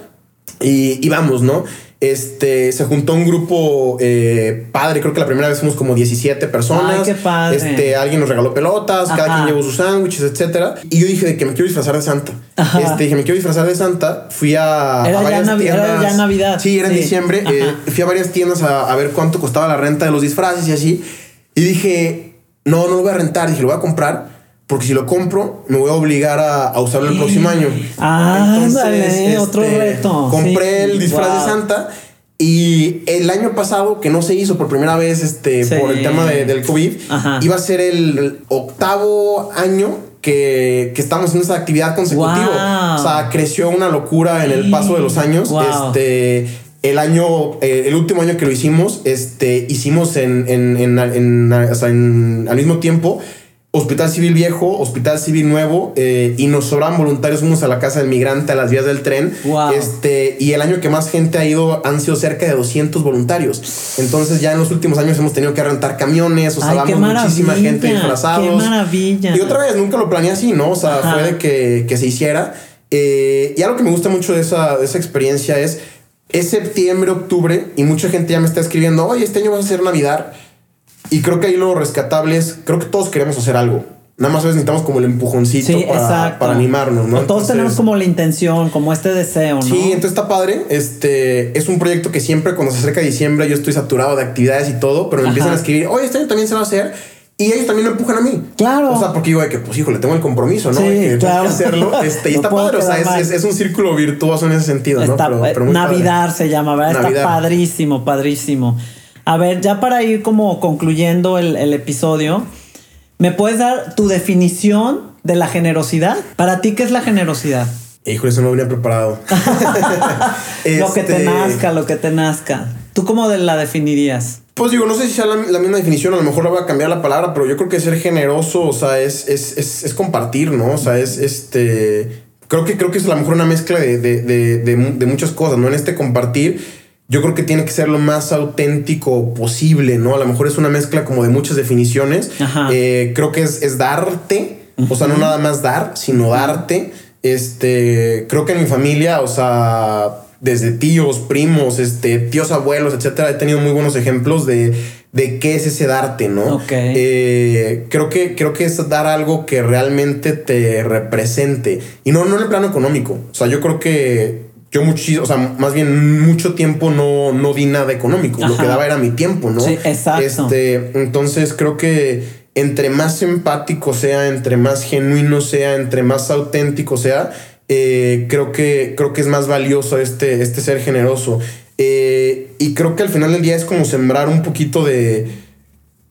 Y, y vamos, ¿no? Este, se juntó un grupo eh, padre, creo que la primera vez fuimos como 17 personas. Ay, qué padre. Este, alguien nos regaló pelotas, cada Ajá. quien llevó sus sándwiches, etcétera. Y yo dije de que me quiero disfrazar de Santa. Ajá. Este, dije, me quiero disfrazar de Santa. Fui a, Era a ya varias era tiendas. ya Navidad. Sí, era en diciembre. Eh, fui a varias tiendas a, a ver cuánto costaba la renta de los disfraces y así. Y dije, no, no lo voy a rentar. Dije, lo voy a comprar. Porque si lo compro, me voy a obligar a, a usarlo el próximo año. Ah, ándale, otro reto. Compré Sí, el disfraz wow. de Santa. Y el año pasado, que no se hizo por primera vez este, Sí. por el tema de- del COVID, Ajá. iba a ser el octavo año que, que estamos en esa actividad consecutiva. Wow. O sea, creció una locura en el paso de los años. Wow. Este, el año, eh, el último año que lo hicimos, este, hicimos en, en, en, en- o sea, en- al mismo tiempo Hospital Civil Viejo, Hospital Civil Nuevo, eh, y nos sobraban voluntarios, fuimos a la Casa del Migrante, a las vías del tren. Wow. Este, y el año que más gente ha ido han sido cerca de 200 voluntarios. Entonces ya en los últimos años hemos tenido que rentar camiones, o sea, Ay, muchísima gente disfrazados. qué maravilla. Y otra vez, nunca lo planeé así, ¿no? O sea, Ajá. fue de que, que se hiciera. Eh, y algo que me gusta mucho de esa, de esa experiencia es, es septiembre, octubre, y mucha gente ya me está escribiendo, oye, este año vas a hacer Navidad. Y creo que ahí lo rescatable es, creo que todos queremos hacer algo. Nada más a veces necesitamos como el empujoncito Sí, para, para animarnos, ¿no? Todos Entonces- tenemos como la intención, como este deseo, ¿no? Sí, entonces está padre. Este es un proyecto que siempre cuando se acerca diciembre yo estoy saturado de actividades y todo, pero me Ajá. empiezan a escribir, oye, este año también se va a hacer. Y ellos también me empujan a mí. Claro. O sea, porque digo que, pues, híjole, tengo el compromiso, ¿no? Sí, que claro. que hacerlo. Este, y No está padre. O sea, es, es- es un círculo virtuoso en ese sentido, Está- ¿no? Pero, pero Navidad padre. se llama, ¿verdad? Navidad. Está padrísimo, padrísimo. A ver, ya para ir como concluyendo el, el episodio, ¿me puedes dar tu definición de la generosidad? Para ti, ¿qué es la generosidad? Híjole, eso no venía preparado. Lo que te Este, nazca, lo que te nazca. ¿Tú cómo la definirías? Pues digo, no sé si sea la, la misma definición, a lo mejor le voy a cambiar la palabra, pero yo creo que ser generoso, o sea, es, es, es, es compartir, ¿no? O sea, es este. Creo que, creo que es a lo mejor una mezcla de, de, de, de muchas cosas, ¿no? En este compartir, yo creo que tiene que ser lo más auténtico posible, ¿no? A lo mejor es una mezcla como de muchas definiciones. Ajá. Eh, creo que es, es darte, o sea, no nada más dar, sino darte. Este, creo que en mi familia, o sea, desde tíos, primos, este, tíos, abuelos, etcétera, he tenido muy buenos ejemplos de, de qué es ese darte, ¿no? Ok. Eh, creo que creo que es dar algo que realmente te represente y no no en el plano económico. O sea, yo creo que yo muchísimo, o sea, más bien mucho tiempo no, no di nada económico. Lo que daba era mi tiempo, ¿no? Sí, exacto. Este, entonces creo que entre más empático sea, entre más genuino sea, entre más auténtico sea, eh, creo que creo que es más valioso este, este ser generoso. Eh, y creo que al final del día es como sembrar un poquito de,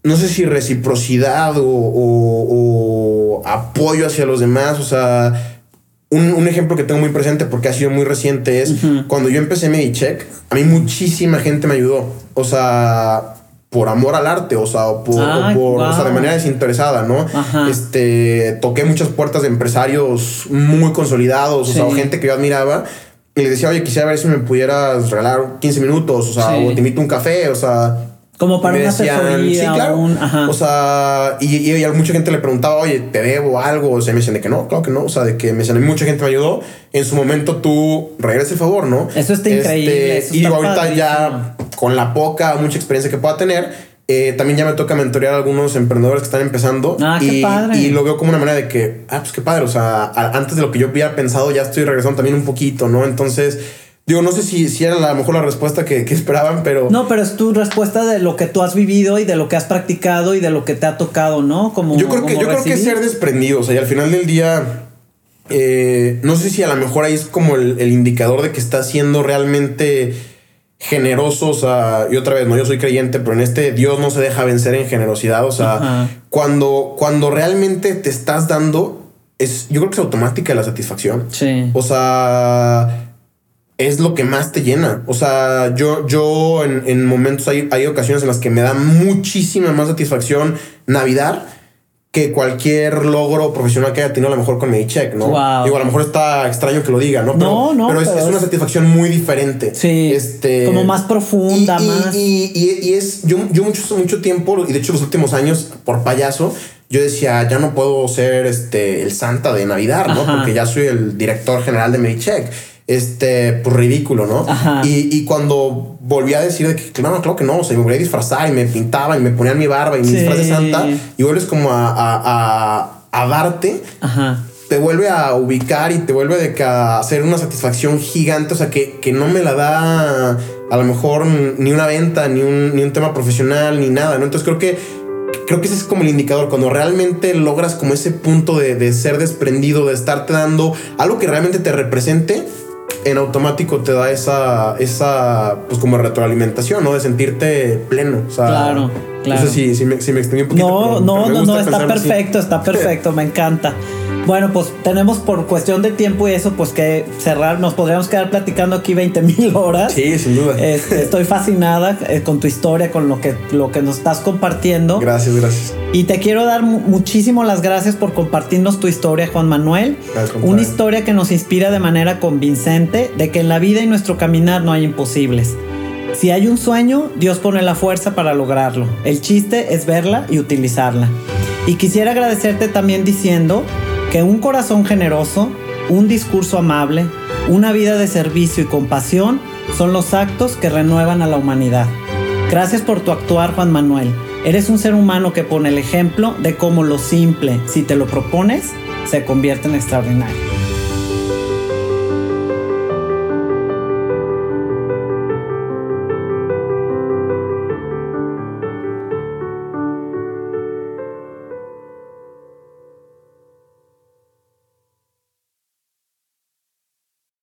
no sé si reciprocidad o, o- o apoyo hacia los demás. O sea, un, un ejemplo que tengo muy presente porque ha sido muy reciente es cuando yo empecé Medicheck, a mí muchísima gente me ayudó. O sea, por amor al arte, o sea, o por, o sea, de manera desinteresada, ¿no? Ajá. Este, toqué muchas puertas de empresarios muy consolidados, o sea, gente que yo admiraba. Y les decía, oye, quisiera ver si me pudieras regalar 15 minutos, o sea, Sí. o te invito a un café, o sea, Como para una decían, asesoría. sí, claro. un- ajá. O sea, y, y a mucha gente le preguntaba, oye, ¿te debo algo? O sea, me decían de que no, claro que no. O sea, de que me decían, mucha gente me ayudó. En su momento tú regresa el favor, ¿no? Este, Eso está increíble, eso y está ahorita padrísimo. ya, con la poca, mucha experiencia que pueda tener, eh, también ya me toca mentorear a algunos emprendedores que están empezando. Ah, qué y, padre. y lo veo como una manera de que, ah, pues qué padre. O sea, antes de lo que yo hubiera pensado, ya estoy regresando también un poquito, ¿no? Entonces, digo, no sé si, si era la- a lo mejor la respuesta que, que esperaban, pero. No, pero es tu respuesta de lo que tú has vivido y de lo que has practicado y de lo que te ha tocado, ¿no? Como Yo creo que, yo creo que recibir. ser desprendido, o sea, y al final del día, eh, no sé si a lo mejor ahí es como el, el indicador de que estás siendo realmente generoso, o sea, y otra vez, no, yo soy creyente, pero en este Dios no se deja vencer en generosidad, o sea, Ajá. cuando, cuando realmente te estás dando, es, yo creo que es automática la satisfacción. Sí. O sea, es lo que más te llena. O sea, yo, yo en, en momentos hay, hay ocasiones en las que me da muchísima más satisfacción Navidad que cualquier logro profesional que haya tenido a lo mejor con Medicheck, ¿no? Wow. Digo, a lo mejor está extraño que lo diga, ¿no? Pero, No, no, pero es, pero es una satisfacción muy diferente. Sí, Este, como más profunda, y, y- más- Y, y- es, yo, yo mucho, mucho tiempo, y de hecho los últimos años, por payaso, yo decía, ya no puedo ser este, el Santa de Navidad, ¿no? Ajá. Porque ya soy el director general de Medicheck. Este, pues ridículo, ¿no? Ajá. Y, y cuando volví a decir de que, claro, claro que no, o sea, me volví a disfrazar y me pintaba y me ponía mi barba y mi Sí. disfraz de Santa y vuelves como a, a, a, a darte, Ajá. te vuelve a ubicar y te vuelve de que a hacer una satisfacción gigante, o sea, que, que no me la da a lo mejor ni una venta, ni un, ni un tema profesional, ni nada, ¿no? Entonces creo que creo que ese es como el indicador, cuando realmente logras como ese punto de, de ser desprendido, de estarte dando algo que realmente te represente, you. En automático te da esa, esa, pues como retroalimentación, ¿no? De sentirte pleno. O sea, Claro, claro. No sé si, si me, si me extendí un poquito. No, no, no, no, está así. perfecto, está perfecto, me encanta. Bueno, pues tenemos por cuestión de tiempo y eso, pues que cerrar, nos podríamos quedar platicando aquí 20 mil horas. Sí, sin duda. Este, estoy fascinada eh, con tu historia, con lo que, lo que nos estás compartiendo. Gracias, gracias. Y te quiero dar mu- muchísimo las gracias por compartirnos tu historia, Juan Manuel. Contrario. Una historia que nos inspira de manera convincente de que en la vida y nuestro caminar no hay imposibles. Si hay un sueño, Dios pone la fuerza para lograrlo. El chiste es verla y utilizarla. Y quisiera agradecerte también diciendo que un corazón generoso, un discurso amable, una vida de servicio y compasión son los actos que renuevan a la humanidad. Gracias por tu actuar, Juan Manuel. Eres un ser humano que pone el ejemplo de cómo lo simple, si te lo propones, se convierte en extraordinario.